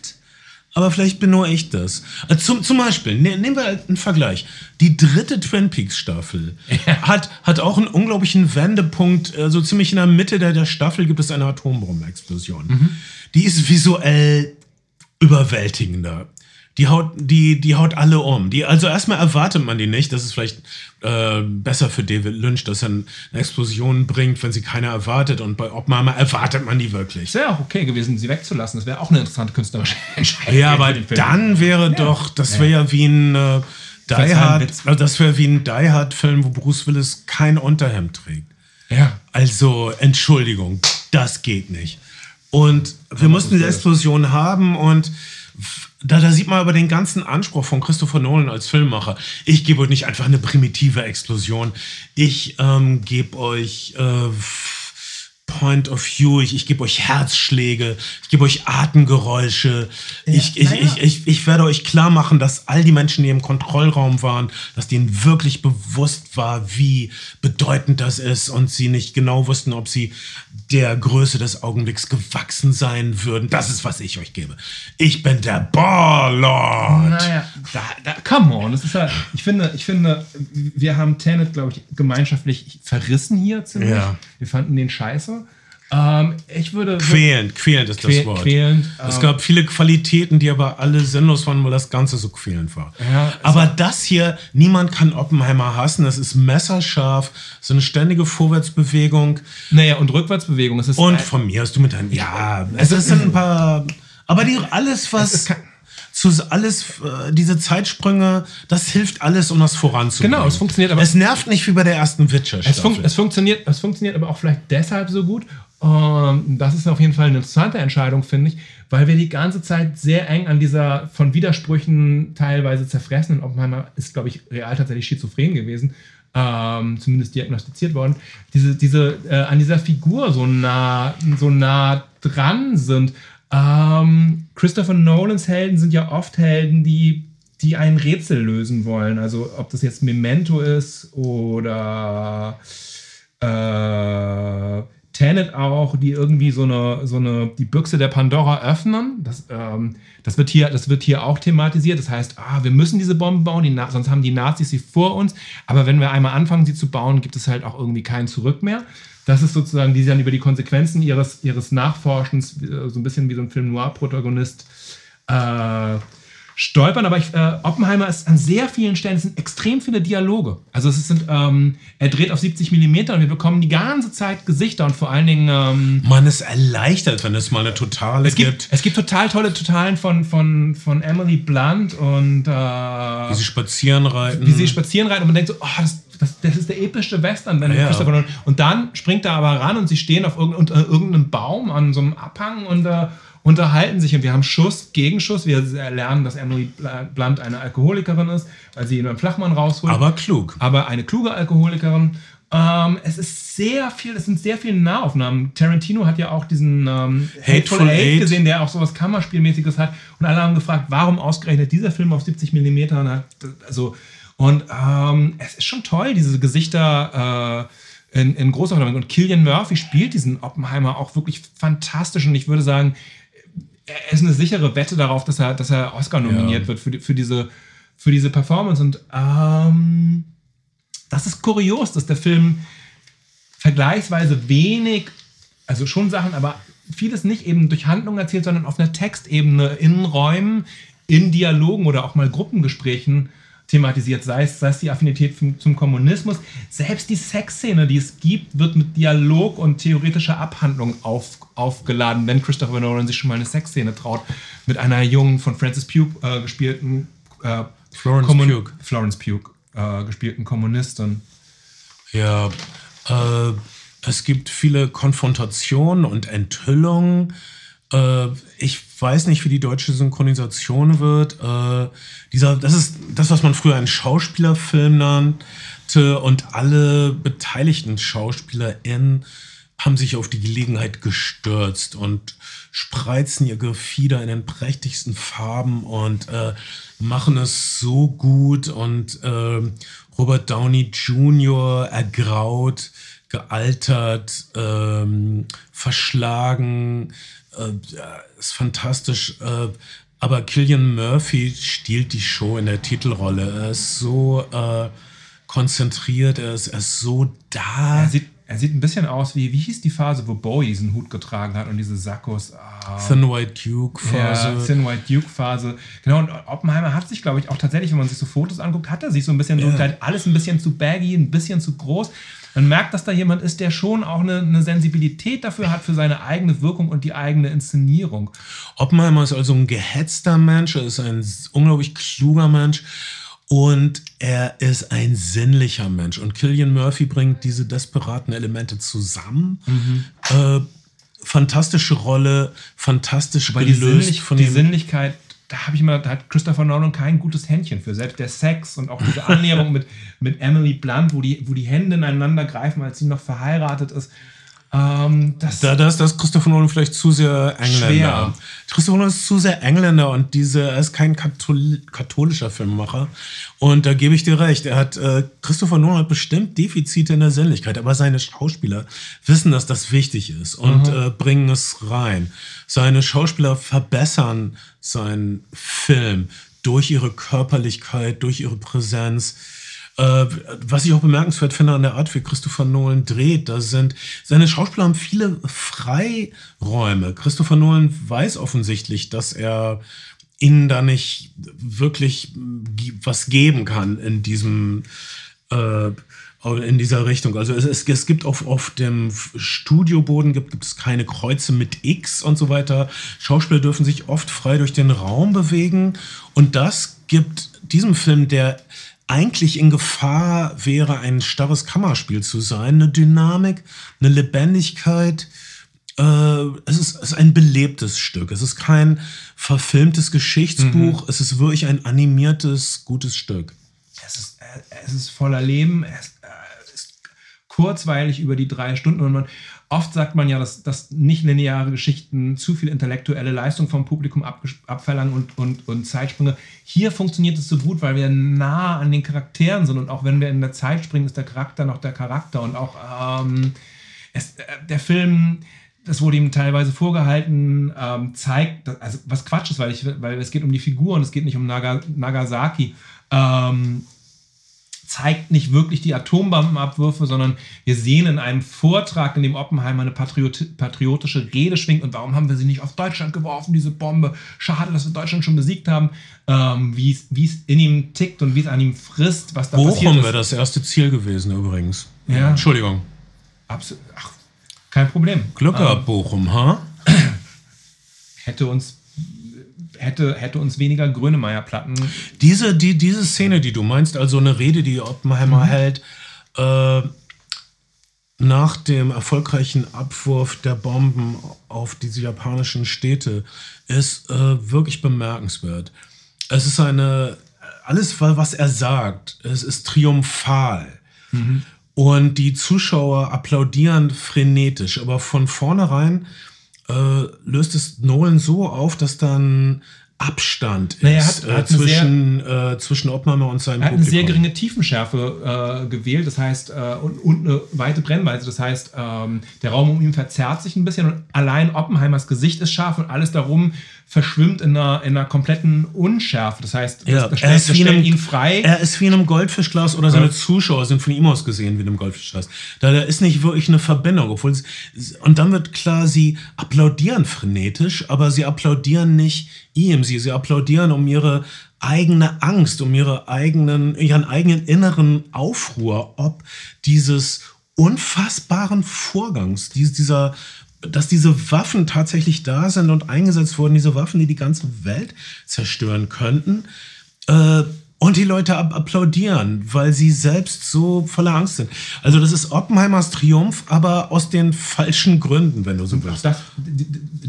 Aber vielleicht bin nur ich das. Äh, Zum, zum Beispiel, ne, nehmen wir einen Vergleich. Die dritte Twin Peaks Staffel hat, hat auch einen unglaublichen Wendepunkt. äh, So ziemlich in der Mitte der, der Staffel gibt es eine Atombombenexplosion. Die ist visuell überwältigender. Die haut, die, die haut alle um. Die, also erstmal erwartet man die nicht. Das ist vielleicht äh, besser für David Lynch, dass er eine Explosion bringt, wenn sie keiner erwartet. Und bei Oppenheimer erwartet man die wirklich. wäre auch okay gewesen, sie wegzulassen. Das wäre auch eine interessante künstlerische Entscheidung. Ja, aber dann wäre doch, das wäre ja wie ein äh, Die Hard, also das wäre wie ein Die Hard Film, wo Bruce Willis kein Unterhemd trägt. Ja. Also, Entschuldigung, das geht nicht. Und wir mussten diese Explosion haben und da, da sieht man aber den ganzen Anspruch von Christopher Nolan als Filmemacher. Ich gebe euch nicht einfach eine primitive Explosion. Ich ähm, gebe euch äh, Point of View, ich, ich gebe euch Herzschläge, ich gebe euch Atemgeräusche. ich, ich, naja. ich, ich, ich werde euch klar machen, dass all die Menschen, die im Kontrollraum waren, dass denen wirklich bewusst war, wie bedeutend das ist und sie nicht genau wussten, ob sie der Größe des Augenblicks gewachsen sein würden. Das ist, was ich euch gebe. Ich bin der Ballord. Naja, da, da, come on. Das ist ja, ich finde, ich finde, wir haben Tenet, glaube ich, gemeinschaftlich verrissen hier ziemlich. Ja. Wir fanden den scheiße. Ähm, ich würde. Quälend, quälend ist das Wort. quälend, es ähm, gab viele Qualitäten, die aber alle sinnlos waren, weil das Ganze so quälend war. Ja, es aber das hier, niemand kann Oppenheimer hassen. Es ist messerscharf, so eine ständige Vorwärtsbewegung. Naja, und Rückwärtsbewegung. Es ist Und von mir hast du mit deinem. Ja, es sind ein paar. Aber die, alles, Es was. Zu, alles, äh, diese Zeitsprünge, das hilft alles, um das voranzubringen. Genau, es funktioniert aber- Es nervt nicht wie bei der ersten witcher Es, fun es, funktioniert, es funktioniert aber auch vielleicht deshalb so gut. Ähm, das ist auf jeden Fall eine interessante Entscheidung, finde ich, weil wir die ganze Zeit sehr eng an dieser von Widersprüchen teilweise zerfressenen Oppenheimer ist, glaube ich, real tatsächlich schizophren gewesen, ähm, zumindest diagnostiziert worden, diese, diese, äh, an dieser Figur so nah, so nah dran sind. Ähm, Christopher Nolans Helden sind ja oft Helden, die, die ein Rätsel lösen wollen. Also ob das jetzt Memento ist oder äh, Tenet auch, die irgendwie so eine, so eine, die Büchse der Pandora öffnen. Das, ähm, das, wird hier, das wird hier auch thematisiert. Das heißt, ah, wir müssen diese Bomben bauen, die sonst haben die Nazis sie vor uns. Aber wenn wir einmal anfangen, sie zu bauen, gibt es halt auch irgendwie kein Zurück mehr. Das ist sozusagen, die sie dann über die Konsequenzen ihres, ihres Nachforschens, äh, so ein bisschen wie so ein Film Noir-Protagonist, äh, stolpern, aber ich, äh, Oppenheimer ist an sehr vielen Stellen, es sind extrem viele Dialoge. Also es sind, ähm, er dreht auf 70 mm und wir bekommen die ganze Zeit Gesichter und vor allen Dingen... Ähm, Man ist erleichtert, wenn es mal eine totale es gibt. Es gibt total tolle Totalen von, von, von Emily Blunt und... Äh, wie sie spazieren reiten. Wie sie spazieren reiten und man denkt so, oh, das, das, das ist der epische Western. Wenn ja. Und dann springt er aber ran und sie stehen auf irgendein, unter irgendeinem Baum an so einem Abhang und... Äh, unterhalten sich und wir haben Schuss, Gegenschuss. Wir lernen, dass Emily Blunt eine Alkoholikerin ist, weil sie beim Flachmann rausholt. Aber klug. Aber eine kluge Alkoholikerin. Ähm, es ist sehr viel, es sind sehr viele Nahaufnahmen. Tarantino hat ja auch diesen ähm, Hateful, Eight gesehen, der auch sowas Kammerspielmäßiges hat. Und alle haben gefragt, warum ausgerechnet dieser Film auf 70 mm hat. Also, und ähm, es ist schon toll, diese Gesichter. Äh, in, in Großaufnahmen. Und Killian Murphy spielt diesen Oppenheimer auch wirklich fantastisch. Und ich würde sagen, er ist eine sichere Wette darauf, dass er, dass er Oscar nominiert ja. wird für, die, für, diese, für diese Performance. Und ähm, das ist kurios, dass der Film vergleichsweise wenig, also schon Sachen, aber vieles nicht eben durch Handlung erzählt, sondern auf einer Textebene in Räumen, in Dialogen oder auch mal Gruppengesprächen thematisiert, sei es, sei es die Affinität zum, zum Kommunismus. Selbst die Sexszene, die es gibt, wird mit Dialog und theoretischer Abhandlung auf, aufgeladen, wenn Christopher Nolan sich schon mal eine Sexszene traut, mit einer jungen, von Francis Pugh äh, gespielten äh, Florence Kommun Pugh, Florence Pugh äh, gespielten Kommunistin. Ja, äh, es gibt viele Konfrontationen und Enthüllungen äh, ich weiß nicht, wie die deutsche Synchronisation wird. Äh, dieser, das ist das, was man früher einen Schauspielerfilm nannte und alle beteiligten SchauspielerInnen haben sich auf die Gelegenheit gestürzt und spreizen ihr Gefieder in den prächtigsten Farben und äh, machen es so gut und äh, Robert Downey Jr. ergraut, gealtert, ähm, verschlagen, äh, ist fantastisch. Äh, aber Killian Murphy stiehlt die Show in der Titelrolle. Er ist so äh, konzentriert, er ist, er ist so da. Er sieht, er sieht ein bisschen aus wie, wie hieß die Phase, wo Bowie diesen Hut getragen hat und diese Sakkos. Ah, Thin White Duke Phase. Ja, Thin White Duke Phase. Genau, und Oppenheimer hat sich, glaube ich, auch tatsächlich, wenn man sich so Fotos anguckt, hat er sich so ein bisschen ja. so alles ein bisschen zu baggy, ein bisschen zu groß. Man merkt, dass da jemand ist, der schon auch eine, eine, Sensibilität dafür hat, für seine eigene Wirkung und die eigene Inszenierung. Oppenheimer ist also ein gehetzter Mensch, er ist ein unglaublich kluger Mensch und er ist ein sinnlicher Mensch. Und Killian Murphy bringt diese desperaten Elemente zusammen. Mhm. Äh, fantastische Rolle, fantastisch Weil gelöst die, Sinnlich von die Sinnlichkeit da habe ich immer, da hat Christopher Nolan kein gutes Händchen für. Selbst der Sex und auch diese Annäherung mit, mit Emily Blunt, wo die, wo die Hände ineinander greifen, als sie noch verheiratet ist. Ähm, das da, da ist das Christopher Nolan vielleicht zu sehr Engländer. Schwer. Christopher Nolan ist zu sehr Engländer und diese, er ist kein Kathol katholischer Filmemacher. Und da gebe ich dir recht. Er hat, äh, Christopher Nolan hat bestimmt Defizite in der Sinnlichkeit, aber seine Schauspieler wissen, dass das wichtig ist und mhm. äh, bringen es rein. Seine Schauspieler verbessern seinen Film durch ihre Körperlichkeit, durch ihre Präsenz äh, was ich auch bemerkenswert finde an der Art, wie Christopher Nolan dreht, da sind seine Schauspieler haben viele Freiräume. Christopher Nolan weiß offensichtlich, dass er ihnen da nicht wirklich was geben kann in diesem äh, in dieser Richtung. Also es, es, es gibt auf, auf dem Studioboden gibt, gibt es keine Kreuze mit X und so weiter. Schauspieler dürfen sich oft frei durch den Raum bewegen und das gibt diesem Film, der eigentlich in Gefahr wäre, ein starres Kammerspiel zu sein. Eine Dynamik, eine Lebendigkeit. Äh, es, ist, es, ist, ein belebtes Stück. Es ist kein verfilmtes Geschichtsbuch. Mhm. Es ist wirklich ein animiertes, gutes Stück. Es ist, äh, es ist voller Leben. Es, äh, ist kurzweilig über die drei Stunden. Und man, oft sagt man ja, dass, dass nicht lineare Geschichten zu viel intellektuelle Leistung vom Publikum ab, abverlangen und, und, und Zeitsprünge. Hier funktioniert es so gut, weil wir nah an den Charakteren sind. Und auch wenn wir in der Zeit springen, ist der Charakter noch der Charakter. Und auch ähm, es, äh, der Film das wurde ihm teilweise vorgehalten, ähm, zeigt, dass, also was Quatsch ist, weil, ich, weil es geht um die Figur und es geht nicht um Naga, Nagasaki. Ähm, zeigt nicht wirklich die Atombombenabwürfe, sondern wir sehen in einem Vortrag, in dem Oppenheimer eine Patriot patriotische Rede schwingt. Und warum haben wir sie nicht auf Deutschland geworfen, diese Bombe? Schade, dass wir Deutschland schon besiegt haben. Ähm, wie es in ihm tickt und wie es an ihm frisst, was da Bochum passiert ist. wäre das erste Ziel gewesen übrigens. Ja. Entschuldigung. Absolut. Ach, kein Problem. Glück gehabt, Bochum, ha? Hätte uns hätte, hätte uns weniger Grönemeyer-Platten. Diese, die, diese Szene, die du meinst, also eine Rede, die Oppenheimer hält, äh, nach dem erfolgreichen Abwurf der Bomben auf diese japanischen Städte, ist äh, wirklich bemerkenswert. Es ist eine, alles, was er sagt, es ist triumphal. Und die Zuschauer applaudieren frenetisch, aber von vornherein äh, löst es Nolan so auf, dass dann Abstand ist Naja, hat- äh, hat eine zwischen, äh, zwischen Oppenheimer und seinem Er hat eine sehr geringe Tiefenschärfe äh, gewählt, das heißt, äh, und, und eine weite Brennweite. Das heißt, ähm, der Raum um ihn verzerrt sich ein bisschen und allein Oppenheimers Gesicht ist scharf und alles darum verschwimmt in einer, in einer kompletten Unschärfe. Das heißt, Ja, das, das er stellt, ist das wie in stellt einem, ihn frei. Er ist wie in einem Goldfischglas oder seine Ja. Zuschauer sind von ihm aus gesehen wie in einem Goldfischglas. Da, da ist nicht wirklich eine Verbindung. Obwohl es, und dann wird klar, sie applaudieren frenetisch, aber sie applaudieren nicht ihm. Sie, sie applaudieren um ihre eigene Angst, um ihre eigenen, ihren eigenen inneren Aufruhr, ob dieses unfassbaren Vorgangs, dies- dieser dass diese Waffen tatsächlich da sind und eingesetzt wurden, diese Waffen, die die ganze Welt zerstören könnten. Äh, und die Leute applaudieren, weil sie selbst so voller Angst sind. Also das ist Oppenheimers Triumph, aber aus den falschen Gründen, wenn du so willst. Das,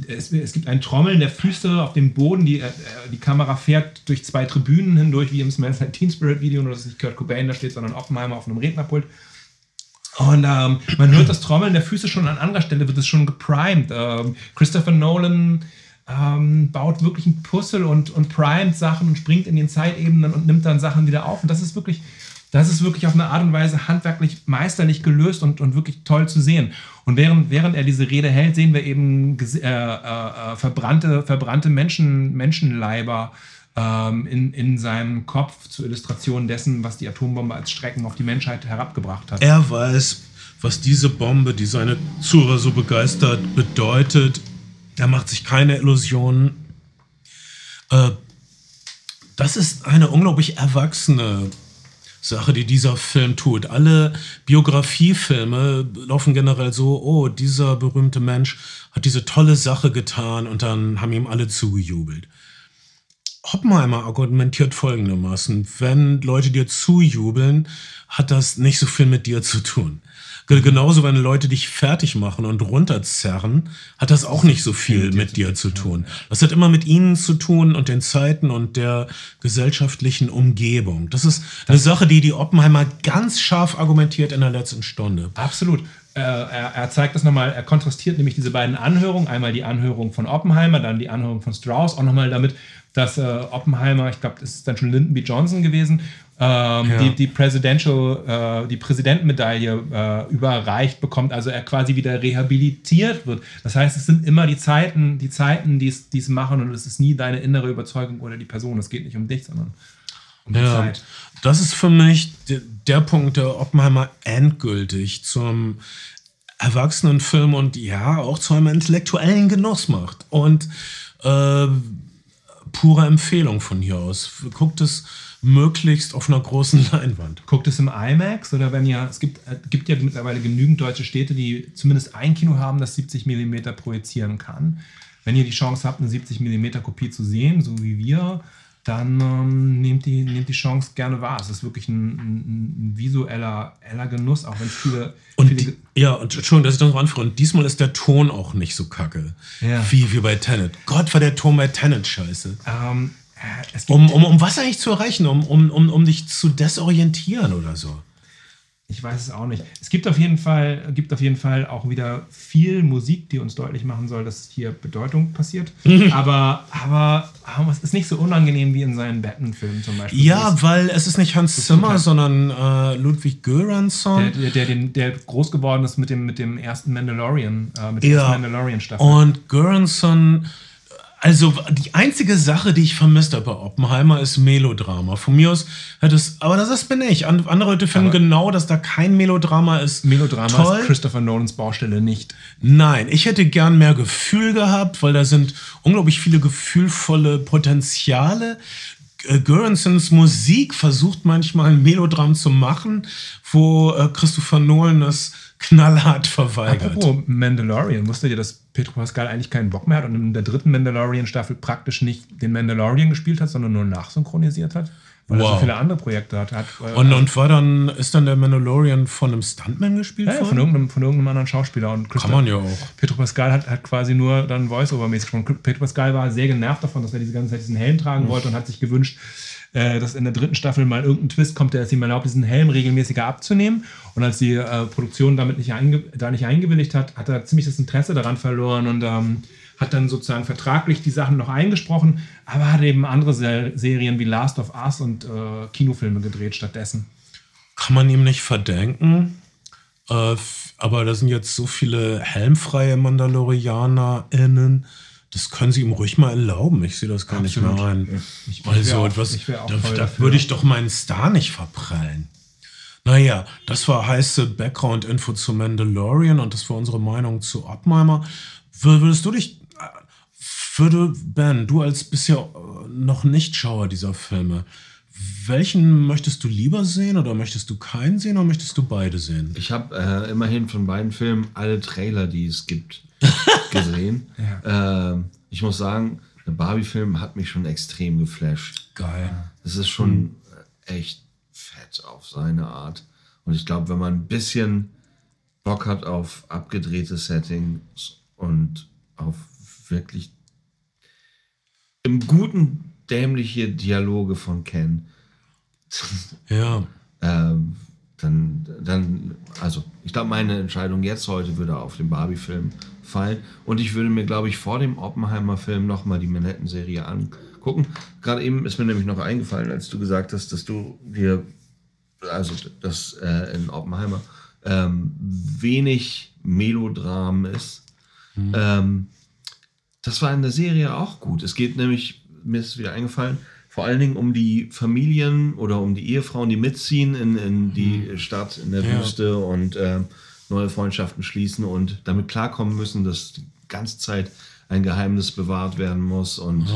es, es gibt ein Trommeln der Füße auf dem Boden. Die, äh, die Kamera fährt durch zwei Tribünen hindurch, wie im Smells Like Teen Spirit Video. Nur, dass nicht Kurt Cobain da steht, sondern Oppenheimer auf einem Rednerpult. Und ähm, man hört das Trommeln der Füße schon an anderer Stelle, wird es schon geprimed. Ähm, Christopher Nolan ähm, baut wirklich ein Puzzle und, und primet Sachen und springt in den Zeitebenen und nimmt dann Sachen wieder auf. Und das ist wirklich, das ist wirklich auf eine Art und Weise handwerklich meisterlich gelöst und, und wirklich toll zu sehen. Und während, während er diese Rede hält, sehen wir eben äh, äh, äh, verbrannte, verbrannte Menschen, Menschenleiber ähm, in, in seinem Kopf zur Illustration dessen, was die Atombombe als Strecken auf die Menschheit herabgebracht hat. Er weiß, was diese Bombe, die seine Zuhörer so begeistert, bedeutet. Er macht sich keine Illusionen. Äh, das ist eine unglaublich erwachsene Sache, die dieser Film tut. Alle Biografiefilme laufen generell so, oh, dieser berühmte Mensch hat diese tolle Sache getan und dann haben ihm alle zugejubelt. Oppenheimer argumentiert folgendermaßen, wenn Leute dir zujubeln, hat das nicht so viel mit dir zu tun. Ge- Genauso, wenn Leute dich fertig machen und runterzerren, hat das auch nicht so viel mit dir zu tun. Das hat immer mit ihnen zu tun und den Zeiten und der gesellschaftlichen Umgebung. Das ist eine Sache, die die Oppenheimer ganz scharf argumentiert in der letzten Stunde. Absolut. Äh, er, er zeigt das nochmal, er kontrastiert nämlich diese beiden Anhörungen. Einmal die Anhörung von Oppenheimer, dann die Anhörung von Strauss. Auch nochmal damit, dass äh, Oppenheimer, ich glaube, das ist dann schon Lyndon B. Johnson gewesen, ähm, Ja. die, die Presidential, äh, die Präsidentenmedaille äh, überreicht bekommt, also er quasi wieder rehabilitiert wird. Das heißt, es sind immer die Zeiten, die Zeiten, die es machen und es ist nie deine innere Überzeugung oder die Person. Es geht nicht um dich, sondern um die Ja, Zeit. das ist für mich der, der Punkt, der Oppenheimer endgültig zum Erwachsenenfilm und ja, auch zu einem intellektuellen Genuss macht. Und äh, pure Empfehlung von hier aus. Guckt es möglichst auf einer großen Leinwand. Guckt es im IMAX oder wenn ihr, es gibt, äh, gibt ja mittlerweile genügend deutsche Städte, die zumindest ein Kino haben, das 70 mm projizieren kann. Wenn ihr die Chance habt, eine 70 mm Kopie zu sehen, so wie wir, dann ähm, nehmt, die, nehmt die Chance gerne wahr. Es ist wirklich ein, ein, ein visueller eller Genuss, auch wenn viele, Und viele die, ja, und Entschuldigung, dass ich das noch anführe. Und diesmal ist der Ton auch nicht so kacke. Ja. Wie, wie bei Tenet. Gott, war der Ton bei Tenet scheiße. ähm, äh, es gibt Um, um, um was eigentlich zu erreichen? Um, um, um, um dich zu desorientieren oder so. Ich weiß es auch nicht. Es gibt auf jeden Fall, gibt auf jeden Fall auch wieder viel Musik, die uns deutlich machen soll, dass hier Bedeutung passiert. aber, aber, aber es ist nicht so unangenehm wie in seinen Batman-Filmen zum Beispiel. Ja, weil es ist nicht Hans Zimmer, sondern äh, Ludwig Göransson. der, der, der, der groß geworden ist mit dem, mit dem ersten Mandalorian, äh, mit der Ja. ersten Mandalorian-Staffel. Und Göransson, also die einzige Sache, die ich vermisst habe bei Oppenheimer, ist Melodrama. Von mir aus hätte es, aber das ist bin ich. An- Andere Leute finden Aber- genau, dass da kein Melodrama ist. Melodrama Toll. ist Christopher Nolans Baustelle nicht. Nein, ich hätte gern mehr Gefühl gehabt, weil da sind unglaublich viele gefühlvolle Potenziale. Äh, Göransons Musik versucht manchmal ein Melodram zu machen, wo äh, Christopher Nolan es knallhart verweigert. Apropos Mandalorian, wusstet ihr, dass Pedro Pascal eigentlich keinen Bock mehr hat und in der dritten Mandalorian-Staffel praktisch nicht den Mandalorian gespielt hat, sondern nur nachsynchronisiert hat? Weil er Wow. so viele andere Projekte hat. hat äh, Und, und war dann, ist dann der Mandalorian von einem Stuntman gespielt ja, ja, von, worden? irgendeinem, von irgendeinem anderen Schauspieler. Und Kann man ja auch. Pedro Pascal hat, hat quasi nur dann Voice-Over-mäßig gesprochen. Pedro Pascal war sehr genervt davon, dass er diese ganze Zeit diesen Helm tragen wollte und hat sich gewünscht, äh, dass in der dritten Staffel mal irgendein Twist kommt, der es ihm erlaubt, diesen Helm regelmäßiger abzunehmen. Und als die äh, Produktion damit nicht da nicht eingewilligt hat, hat er ziemlich das Interesse daran verloren und ähm, hat dann sozusagen vertraglich die Sachen noch eingesprochen, aber hat eben andere Ser Serien wie Last of Us und äh, Kinofilme gedreht stattdessen. Kann man ihm nicht verdenken. Äh, aber da sind jetzt so viele helmfreie MandalorianerInnen. Das können sie ihm ruhig mal erlauben. Ich sehe das gar Absolut. nicht mehr ein. Ich- ich also, auch- etwas, ich da, da würde ich doch meinen Star nicht verprellen. Naja, das war heiße Background-Info zu Mandalorian und das war unsere Meinung zu Oppenheimer. Wür- Würdest du dich, würde Ben, du als bisher äh, noch nicht Schauer dieser Filme, welchen möchtest du lieber sehen oder möchtest du keinen sehen oder möchtest du beide sehen? Ich habe äh, immerhin von beiden Filmen alle Trailer, die es gibt, gesehen. ähm, ich muss sagen, der Barbie-Film hat mich schon extrem geflasht. Geil. Das ist schon äh, echt fett auf seine Art. Und ich glaube, wenn man ein bisschen Bock hat auf abgedrehte Settings und auf wirklich im guten dämliche Dialoge von Ken, Ja. ähm, dann, dann, also ich glaube, meine Entscheidung jetzt heute würde auf den Barbie-Film fallen. Und ich würde mir, glaube ich, vor dem Oppenheimer-Film nochmal die Manhattan-Serie angucken. Gerade eben ist mir nämlich noch eingefallen, als du gesagt hast, dass du dir, also dass äh, in Oppenheimer ähm, wenig Melodram ist. Ähm, das war in der Serie auch gut. Es geht nämlich, mir ist es wieder eingefallen, vor allen Dingen um die Familien oder um die Ehefrauen, die mitziehen in, in die Stadt, in der Ja. Wüste und ähm, neue Freundschaften schließen und damit klarkommen müssen, dass die ganze Zeit ein Geheimnis bewahrt werden muss und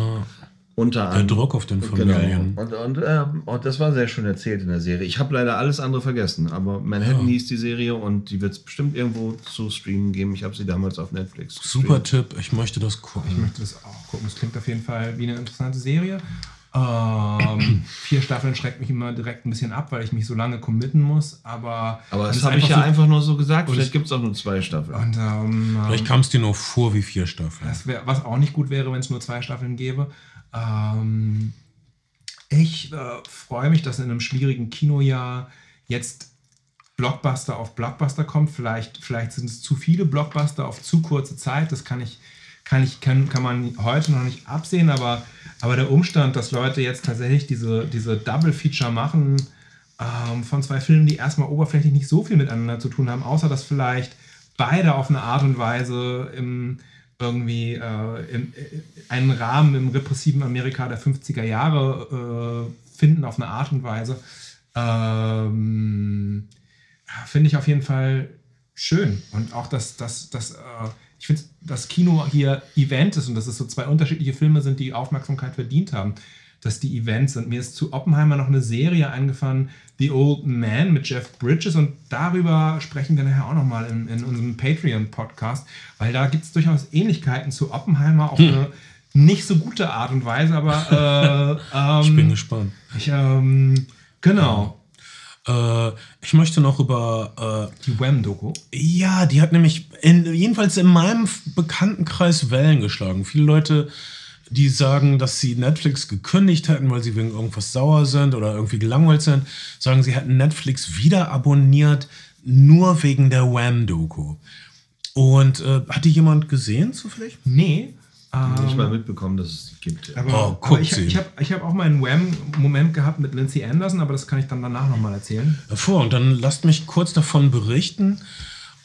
unter Der anderem. Druck auf den Familien. Genau. Und, und, ähm, und das war sehr schön erzählt in der Serie. Ich habe leider alles andere vergessen, aber Manhattan hieß die Serie und die wird es bestimmt irgendwo zu streamen geben. Ich habe sie damals auf Netflix. Super gestreamt. Tipp, ich möchte das gucken. Ich möchte das auch gucken. Es klingt auf jeden Fall wie eine interessante Serie. Ähm, vier Staffeln schreckt mich immer direkt ein bisschen ab, weil ich mich so lange committen muss. Aber, Aber das habe ich ja so- einfach nur so gesagt. Und Vielleicht es- gibt es auch nur zwei Staffeln. Und ähm, Vielleicht kam es dir nur vor wie vier Staffeln. das wär, was auch nicht gut wäre, wenn es nur zwei Staffeln gäbe. Ähm, ich äh, freue mich, dass in einem schwierigen Kinojahr jetzt Blockbuster auf Blockbuster kommt. Vielleicht, vielleicht sind es zu viele Blockbuster auf zu kurze Zeit. Das kann ich, kann ich, kann, kann man heute noch nicht absehen, aber, aber der Umstand, dass Leute jetzt tatsächlich diese, diese Double-Feature machen ähm, von zwei Filmen, die erstmal oberflächlich nicht so viel miteinander zu tun haben, außer dass vielleicht beide auf eine Art und Weise im irgendwie äh, im, äh, einen Rahmen im repressiven Amerika der 50er Jahre äh, finden auf eine Art und Weise. Ähm, finde ich auf jeden Fall schön. Und auch, dass, dass, dass äh, ich finde, das Kino hier Event ist und dass es so zwei unterschiedliche Filme sind, die Aufmerksamkeit verdient haben, dass die Events sind. Mir ist zu Oppenheimer noch eine Serie eingefallen, The Old Man mit Jeff Bridges und darüber sprechen wir nachher auch nochmal in, in unserem Patreon-Podcast, weil da gibt es durchaus Ähnlichkeiten zu Oppenheimer auf eine nicht so gute Art und Weise, aber äh, ähm, Ich bin gespannt. ich, ähm, genau. Äh, ich möchte noch über. Die Wham-Doku. Äh, ja, die hat nämlich in, jedenfalls in meinem Bekanntenkreis Wellen geschlagen. Viele Leute die sagen, dass sie Netflix gekündigt hätten, weil sie wegen irgendwas sauer sind oder irgendwie gelangweilt sind, sagen, sie hätten Netflix wieder abonniert, nur wegen der Wham-Doku. Und äh, hat die jemand gesehen zufällig? Nee. Nicht mal mitbekommen, dass es die gibt. Ja. Aber, Oh, aber ich, ich habe ich hab auch mal einen Wham-Moment gehabt mit Lindsay Anderson, aber das kann ich dann danach nochmal erzählen. Hervor. Und dann lasst mich kurz davon berichten.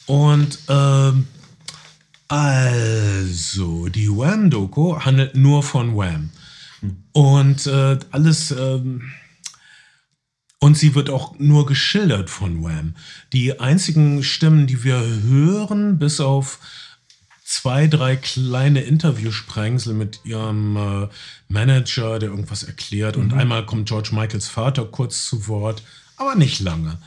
Und ähm, also, die Wham-Doku handelt nur von Wham. Und äh, alles. Ähm, und sie wird auch nur geschildert von Wham. Die einzigen Stimmen, die wir hören, bis auf zwei, drei kleine Interviewsprengsel mit ihrem äh, Manager, der irgendwas erklärt. Und einmal kommt George Michaels Vater kurz zu Wort, aber nicht lange.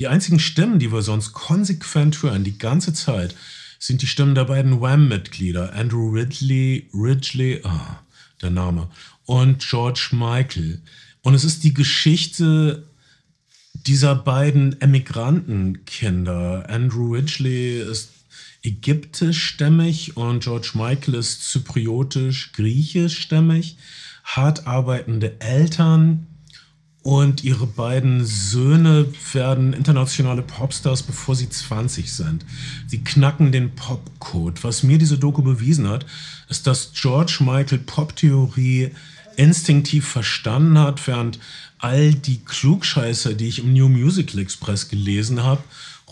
Die einzigen Stimmen, die wir sonst konsequent hören, die ganze Zeit, sind die Stimmen der beiden Wham-Mitglieder, Andrew Ridley, Ridgely, ah, der Name, und George Michael. Und es ist die Geschichte dieser beiden Emigrantenkinder. Andrew Ridgely ist ägyptischstämmig und George Michael ist zypriotisch-griechischstämmig. Hart arbeitende Eltern und ihre beiden Söhne werden internationale Popstars, bevor sie 20 sind. Sie knacken den Popcode. Was mir diese Doku bewiesen hat, ist, dass George Michael Poptheorie instinktiv verstanden hat, während all die Klugscheißer, die ich im New Musical Express gelesen habe,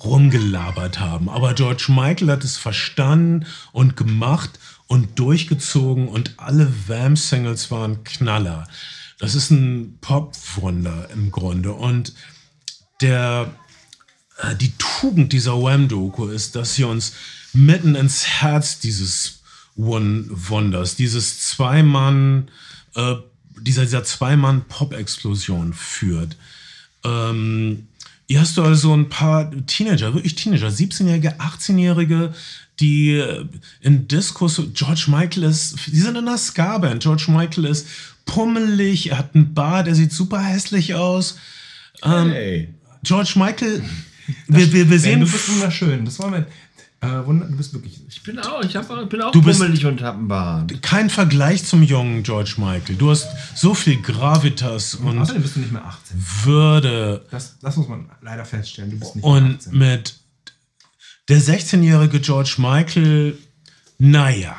rumgelabert haben. Aber George Michael hat es verstanden und gemacht und durchgezogen und alle Vamp-Singles waren Knaller. Das ist ein Popwunder im Grunde. Und der, äh, die Tugend dieser Wham-Doku ist, dass sie uns mitten ins Herz dieses Wun- Wunders, dieses Zweimann, äh, dieser, dieser Zweimann-Pop-Explosion führt. Ähm, hier hast du also ein paar Teenager, wirklich Teenager, 17-Jährige, 18-Jährige, die äh, in Discos, George Michael ist, die sind in einer Ska-Band. George Michael ist pummelig, er hat einen Bart, er sieht super hässlich aus. Hey. George Michael, wir, wir, wir Ben, sehen, du bist wunderschön. Das wollen wir. Äh, wunder, du bist wirklich. Ich bin auch, ich hab, bin auch Du bist- pummelig und hab einen Bart. kein Vergleich zum jungen George Michael. Du hast so viel Gravitas und Außerdem bist du nicht mehr 18. Würde Das, das muss man leider feststellen. Du bist nicht mehr und 18. mit der 16-jährige George Michael, naja.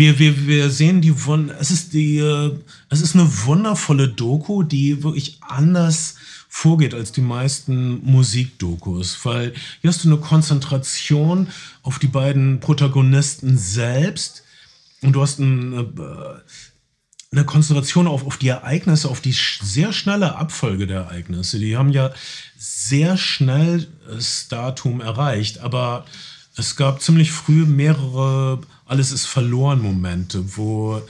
Wir, wir, wir sehen die Wun es ist die äh, es ist eine wundervolle Doku, die wirklich anders vorgeht als die meisten Musikdokus, weil hier hast du eine Konzentration auf die beiden Protagonisten selbst und du hast eine, äh, eine Konzentration auf, auf die Ereignisse, auf die sch sehr schnelle Abfolge der Ereignisse. Die haben ja sehr schnell das Datum erreicht, aber es gab ziemlich früh mehrere Alles ist verloren Momente, wo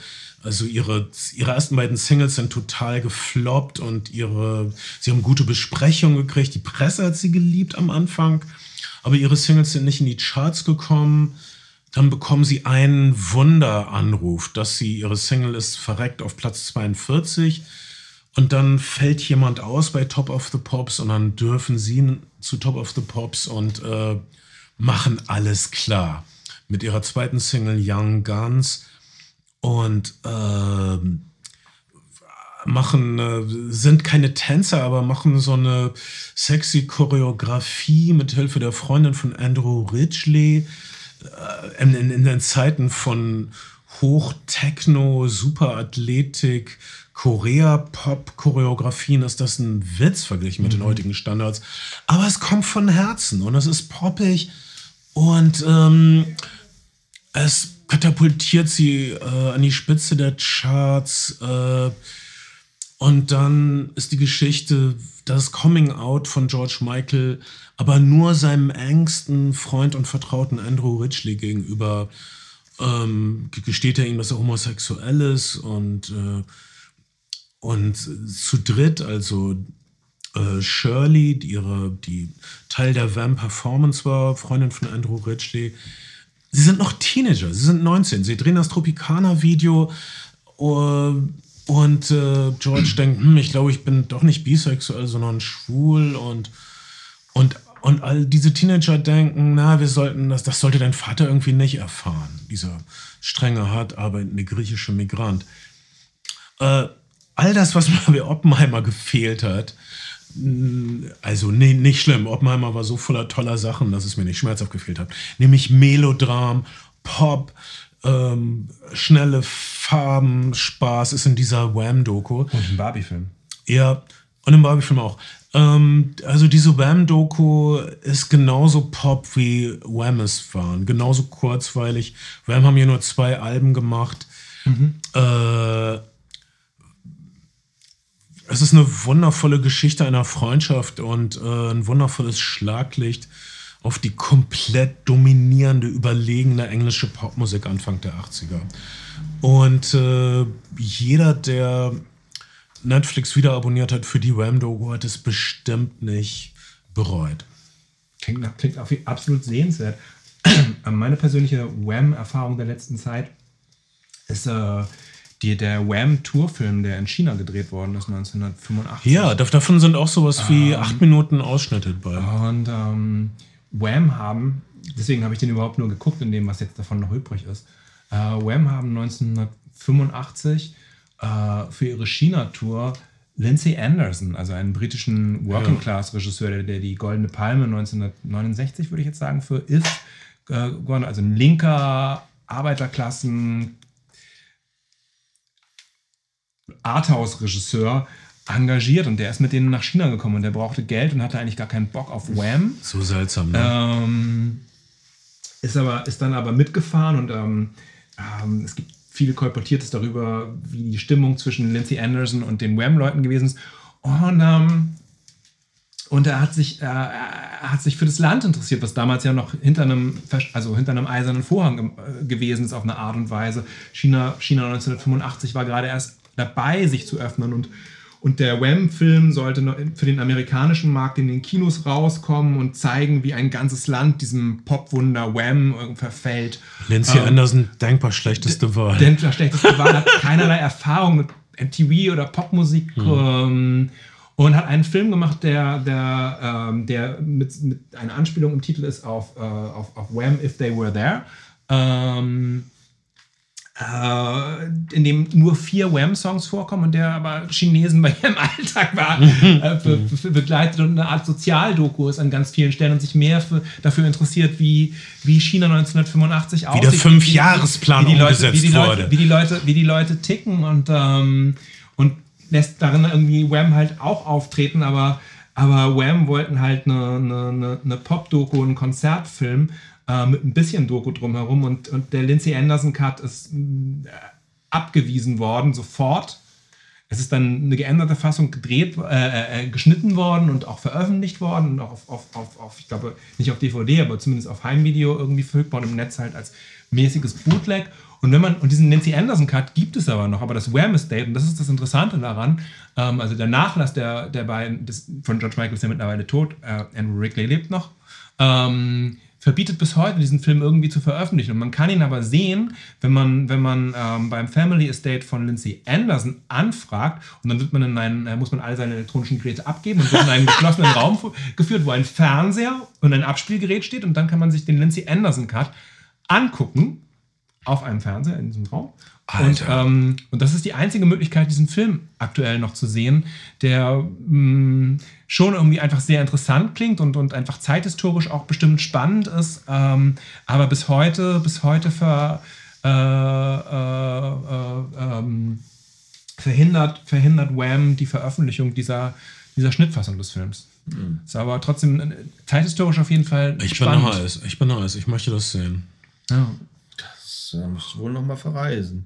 also ihre, ihre ersten beiden Singles sind total gefloppt und ihre, sie haben gute Besprechungen gekriegt. Die Presse hat sie geliebt am Anfang, aber ihre Singles sind nicht in die Charts gekommen. Dann bekommen sie einen Wunderanruf, dass sie ihre Single ist verreckt auf Platz 42 und dann fällt jemand aus bei Top of the Pops und dann dürfen sie zu Top of the Pops und äh, machen alles klar mit ihrer zweiten Single Young Guns und ähm, machen, äh, sind keine Tänzer, aber machen so eine sexy Choreografie mit Hilfe der Freundin von Andrew Ridgely äh, in, in, in den Zeiten von Hochtechno, Superathletik, Korea-Pop-Choreografien ist das ein Witz verglichen mit den heutigen Standards. Aber es kommt von Herzen und es ist poppig und ähm, es katapultiert sie äh, an die Spitze der Charts. Äh, und dann ist die Geschichte das Coming Out von George Michael, aber nur seinem engsten Freund und Vertrauten Andrew Ridgely gegenüber ähm, gesteht er ihm, dass er homosexuell ist und, äh, und zu dritt, also äh, Shirley, die, ihre, die Teil der Vamp Performance war, Freundin von Andrew Ridgely, sie sind noch Teenager, sie sind 19, sie drehen das Tropicana-Video äh, und äh, George denkt, hm, ich glaube, ich bin doch nicht bisexuell, sondern schwul und, und und all diese Teenager denken, na, wir sollten das, das sollte dein Vater irgendwie nicht erfahren, dieser strenge, hart arbeitende griechische Migrant. Äh, all das, was mir bei Oppenheimer gefehlt hat, also nee, nicht schlimm. Oppenheimer war so voller toller Sachen, dass es mir nicht schmerzhaft gefehlt hat. Nämlich Melodram, Pop, ähm, schnelle Farben, Spaß ist in dieser Wham-Doku. Und ein Barbie-Film. Ja, und im Barbie-Film auch. Ähm, also diese Wham-Doku ist genauso Pop wie Wham es waren. Genauso kurzweilig. Wham haben hier nur zwei Alben gemacht. Äh, es ist eine wundervolle Geschichte einer Freundschaft und äh, ein wundervolles Schlaglicht auf die komplett dominierende, überlegene englische Popmusik Anfang der 80er. Und äh, jeder, der Netflix wieder abonniert hat für die Wham-Doku, hat es bestimmt nicht bereut. Klingt, nach- klingt auf absolut sehenswert. Meine persönliche Wham-Erfahrung der letzten Zeit ist äh, die, der Wham-Tour-Film, der in China gedreht worden ist, 1985. Ja, dav- davon sind auch sowas wie acht Minuten Ausschnitte bei. Und ähm, Wham haben, deswegen habe ich den überhaupt nur geguckt, in dem, was jetzt davon noch übrig ist. Äh, Wham haben 1985 äh, für ihre China-Tour Lindsay Anderson, also einen britischen Working-Class-Regisseur, der, der die Goldene Palme 1969, würde ich jetzt sagen, für If äh, gewonnen, also ein linker Arbeiterklassen Arthouse-Regisseur engagiert und der ist mit denen nach China gekommen und der brauchte Geld und hatte eigentlich gar keinen Bock auf Wham. So seltsam, ne? Ähm, ist, aber, ist dann aber mitgefahren und ähm, ähm, es gibt viele Kolportiertes darüber, wie die Stimmung zwischen Lindsay Anderson und den Wham-Leuten gewesen ist. Und, ähm, und er hat, sich, äh, er hat sich für das Land interessiert, was damals ja noch hinter einem, also hinter einem eisernen Vorhang äh, gewesen ist auf eine Art und Weise. China, China 1985 war gerade erst dabei, sich zu öffnen und und der Wham-Film sollte noch für den amerikanischen Markt in den Kinos rauskommen und zeigen, wie ein ganzes Land diesem Popwunder Wham verfällt. Lindsay ähm, Anderson, denkbar schlechteste Wahl. Denn der schlechteste Wahl hat keinerlei Erfahrung mit MTV oder Popmusik ähm, und hat einen Film gemacht, der, der, ähm, der mit, mit einer Anspielung im Titel ist auf, äh, auf, auf Wham! If They Were There. Ähm, äh, in dem nur vier Wham-Songs vorkommen und der aber Chinesen bei ihrem Alltag war, äh, be be begleitet und eine Art Sozialdoku ist an ganz vielen Stellen und sich mehr für, dafür interessiert, wie, wie China 1985 aussieht. der wie- Fünfjahresplan die Leute, umgesetzt wie Leute, wurde. Wie die Leute, wie die Leute ticken und, ähm, und lässt darin irgendwie Wham halt auch auftreten, aber, aber Wham wollten halt eine, eine, eine Pop-Doku, einen Konzertfilm äh, mit ein bisschen Doku drumherum und, und der Lindsay Anderson Cut ist mh, abgewiesen worden, sofort. Es ist dann eine geänderte Fassung gedreht, äh, äh, geschnitten worden und auch veröffentlicht worden und auch auf, auf, auf, auf, ich glaube, nicht auf DVD, aber zumindest auf Heimvideo irgendwie verfügbar und im Netz halt als mäßiges Bootleg. Und wenn man, und diesen Nancy Anderson Cut gibt es aber noch, aber das Wham Estate, und das ist das Interessante daran, ähm, also der Nachlass der, der beiden, des, von George Michael ist ja mittlerweile tot, äh, Andrew Wrigley lebt noch, ähm, verbietet bis heute, diesen Film irgendwie zu veröffentlichen. Und man kann ihn aber sehen, wenn man, wenn man ähm, beim Family Estate von Lindsay Anderson anfragt und dann wird man in einen, äh, muss man all seine elektronischen Geräte abgeben und wird in einen geschlossenen Raum geführt, wo ein Fernseher und ein Abspielgerät steht und dann kann man sich den Lindsay Anderson Cut angucken auf einem Fernseher in diesem Raum. Und, ähm, und das ist die einzige Möglichkeit, diesen Film aktuell noch zu sehen, der mh, schon irgendwie einfach sehr interessant klingt und, und einfach zeithistorisch auch bestimmt spannend ist, ähm, aber bis heute, bis heute ver, äh, äh, äh, ähm, verhindert, verhindert Wham die Veröffentlichung dieser, dieser Schnittfassung des Films. Ist aber trotzdem äh, zeithistorisch auf jeden Fall Ich bin spannend. heiß, ich bin heiß, ich möchte das sehen. Ja. Das äh, musst du wohl noch mal verreisen.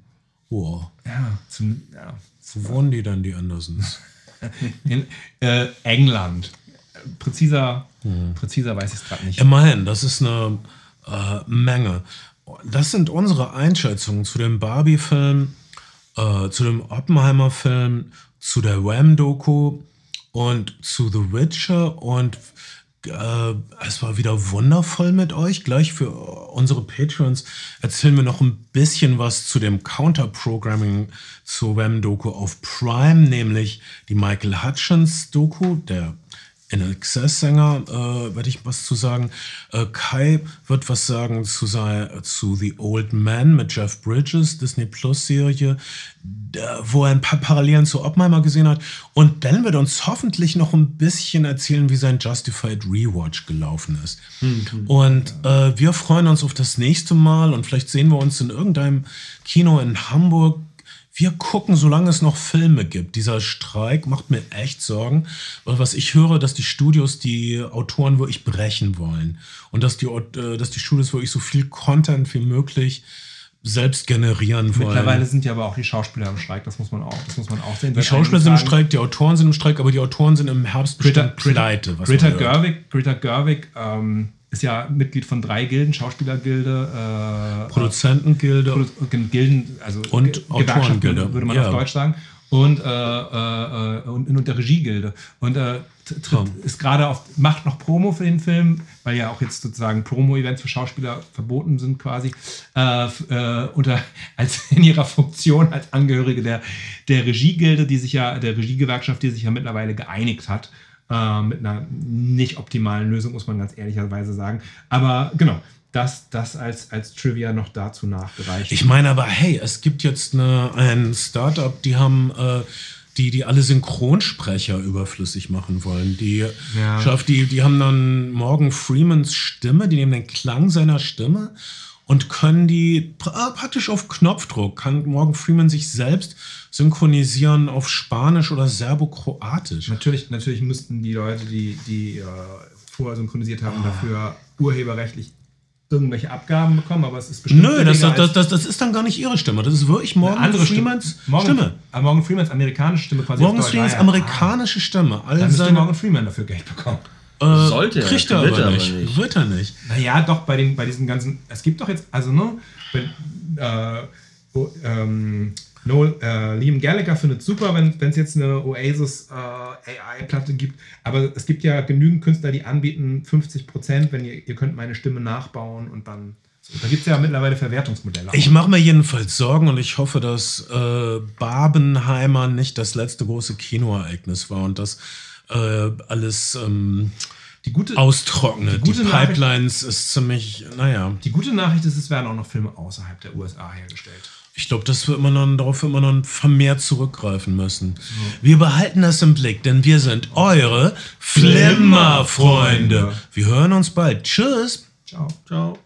Wow. Ja, zum, ja. Wo wohnen die denn, die Andersons? In äh, England. Präziser, präziser weiß ich es gerade nicht. Immerhin, das ist eine äh, Menge. Das sind unsere Einschätzungen zu dem Barbie-Film, äh, zu dem Oppenheimer-Film, zu der Wham-Doku und zu The Witcher. Und äh, es war wieder wundervoll mit euch. Gleich für unsere Patrons erzählen wir noch ein bisschen was zu dem Counter-Programming zur Wham-Doku auf Prime, nämlich die Michael Hutchins-Doku, der in Excess-Sänger äh, werde ich was zu sagen. Äh, Kai wird was sagen zu, sein, zu The Old Man mit Jeff Bridges, Disney Plus-Serie, wo er ein paar Parallelen zu Oppenheimer gesehen hat. Und Ben wird uns hoffentlich noch ein bisschen erzählen, wie sein Justified Rewatch gelaufen ist. Mhm. Und äh, wir freuen uns auf das nächste Mal und vielleicht sehen wir uns in irgendeinem Kino in Hamburg wir gucken, solange es noch Filme gibt. Dieser Streik macht mir echt Sorgen. Weil was ich höre, dass die Studios die Autoren wirklich brechen wollen. Und dass die, äh, dass die Studios wirklich so viel Content wie möglich selbst generieren wollen. Mittlerweile sind ja aber auch die Schauspieler im Streik, das muss man auch, das muss man auch sehen. Die Schauspieler sind im Streik, die Autoren sind im Streik, aber die Autoren sind im Herbst Greta, pleite. Greta Gerwig, Greta Gerwig ähm, ist ja Mitglied von drei Gilden, Schauspielergilde, äh, Produzentengilde, Produ Gilden, also und Autorengilde, würde man ja. auf Deutsch sagen. Und, äh, äh, und, und der Regiegilde. Und äh, ist gerade auf, macht noch Promo für den Film, weil ja auch jetzt sozusagen Promo-Events für Schauspieler verboten sind quasi, äh, äh, unter, als in ihrer Funktion als Angehörige der, der Regiegilde, die sich ja, der Regiegewerkschaft, die sich ja mittlerweile geeinigt hat äh, mit einer nicht optimalen Lösung, muss man ganz ehrlicherweise sagen. Aber genau, das, das als, als Trivia noch dazu nachgereicht. Ich meine aber, hey, es gibt jetzt eine, ein Startup, die haben, äh, die, die alle Synchronsprecher überflüssig machen wollen. Die, ja. die, die haben dann Morgan Freemans Stimme, die nehmen den Klang seiner Stimme und können die praktisch auf Knopfdruck, kann Morgan Freeman sich selbst synchronisieren auf Spanisch oder Serbokroatisch. Natürlich, natürlich müssten die Leute, die, die äh, vorher synchronisiert haben, ah. dafür urheberrechtlich irgendwelche Abgaben bekommen, aber es ist bestimmt. Nö, das, das, das, das, ist dann gar nicht ihre Stimme. Das ist wirklich Morgan Freemans Morgan, Stimme. Äh, Morgan Freemans amerikanische Stimme quasi. Morgan Freemans ah, amerikanische Stimme. All dann müsste Morgan Freeman dafür Geld bekommen. Äh, Sollte er. Kriegt er aber, aber nicht. nicht. Wird er nicht. Naja, doch, bei, den, bei diesen ganzen. Es gibt doch jetzt, also, ne? Wenn, äh, wo, ähm, Noel, äh, Liam Gallagher findet es super, wenn es jetzt eine Oasis äh, AI-Platte gibt. Aber es gibt ja genügend Künstler, die anbieten 50 Prozent, wenn ihr, ihr könnt meine Stimme nachbauen und dann. So, da gibt es ja mittlerweile Verwertungsmodelle. Ich mache mir jedenfalls Sorgen und ich hoffe, dass äh, Barbenheimer nicht das letzte große Kinoereignis war und dass äh, alles. Ähm, die gute, austrocknet. Die, gute die Pipelines ist ziemlich, naja. Die gute Nachricht ist, es werden auch noch Filme außerhalb der USA hergestellt. Ich glaube, das wird man dann, darauf wird man dann vermehrt zurückgreifen müssen. Wir behalten das im Blick, denn wir sind eure Flimmerfreunde. Wir hören uns bald. Tschüss. Ciao. Ciao.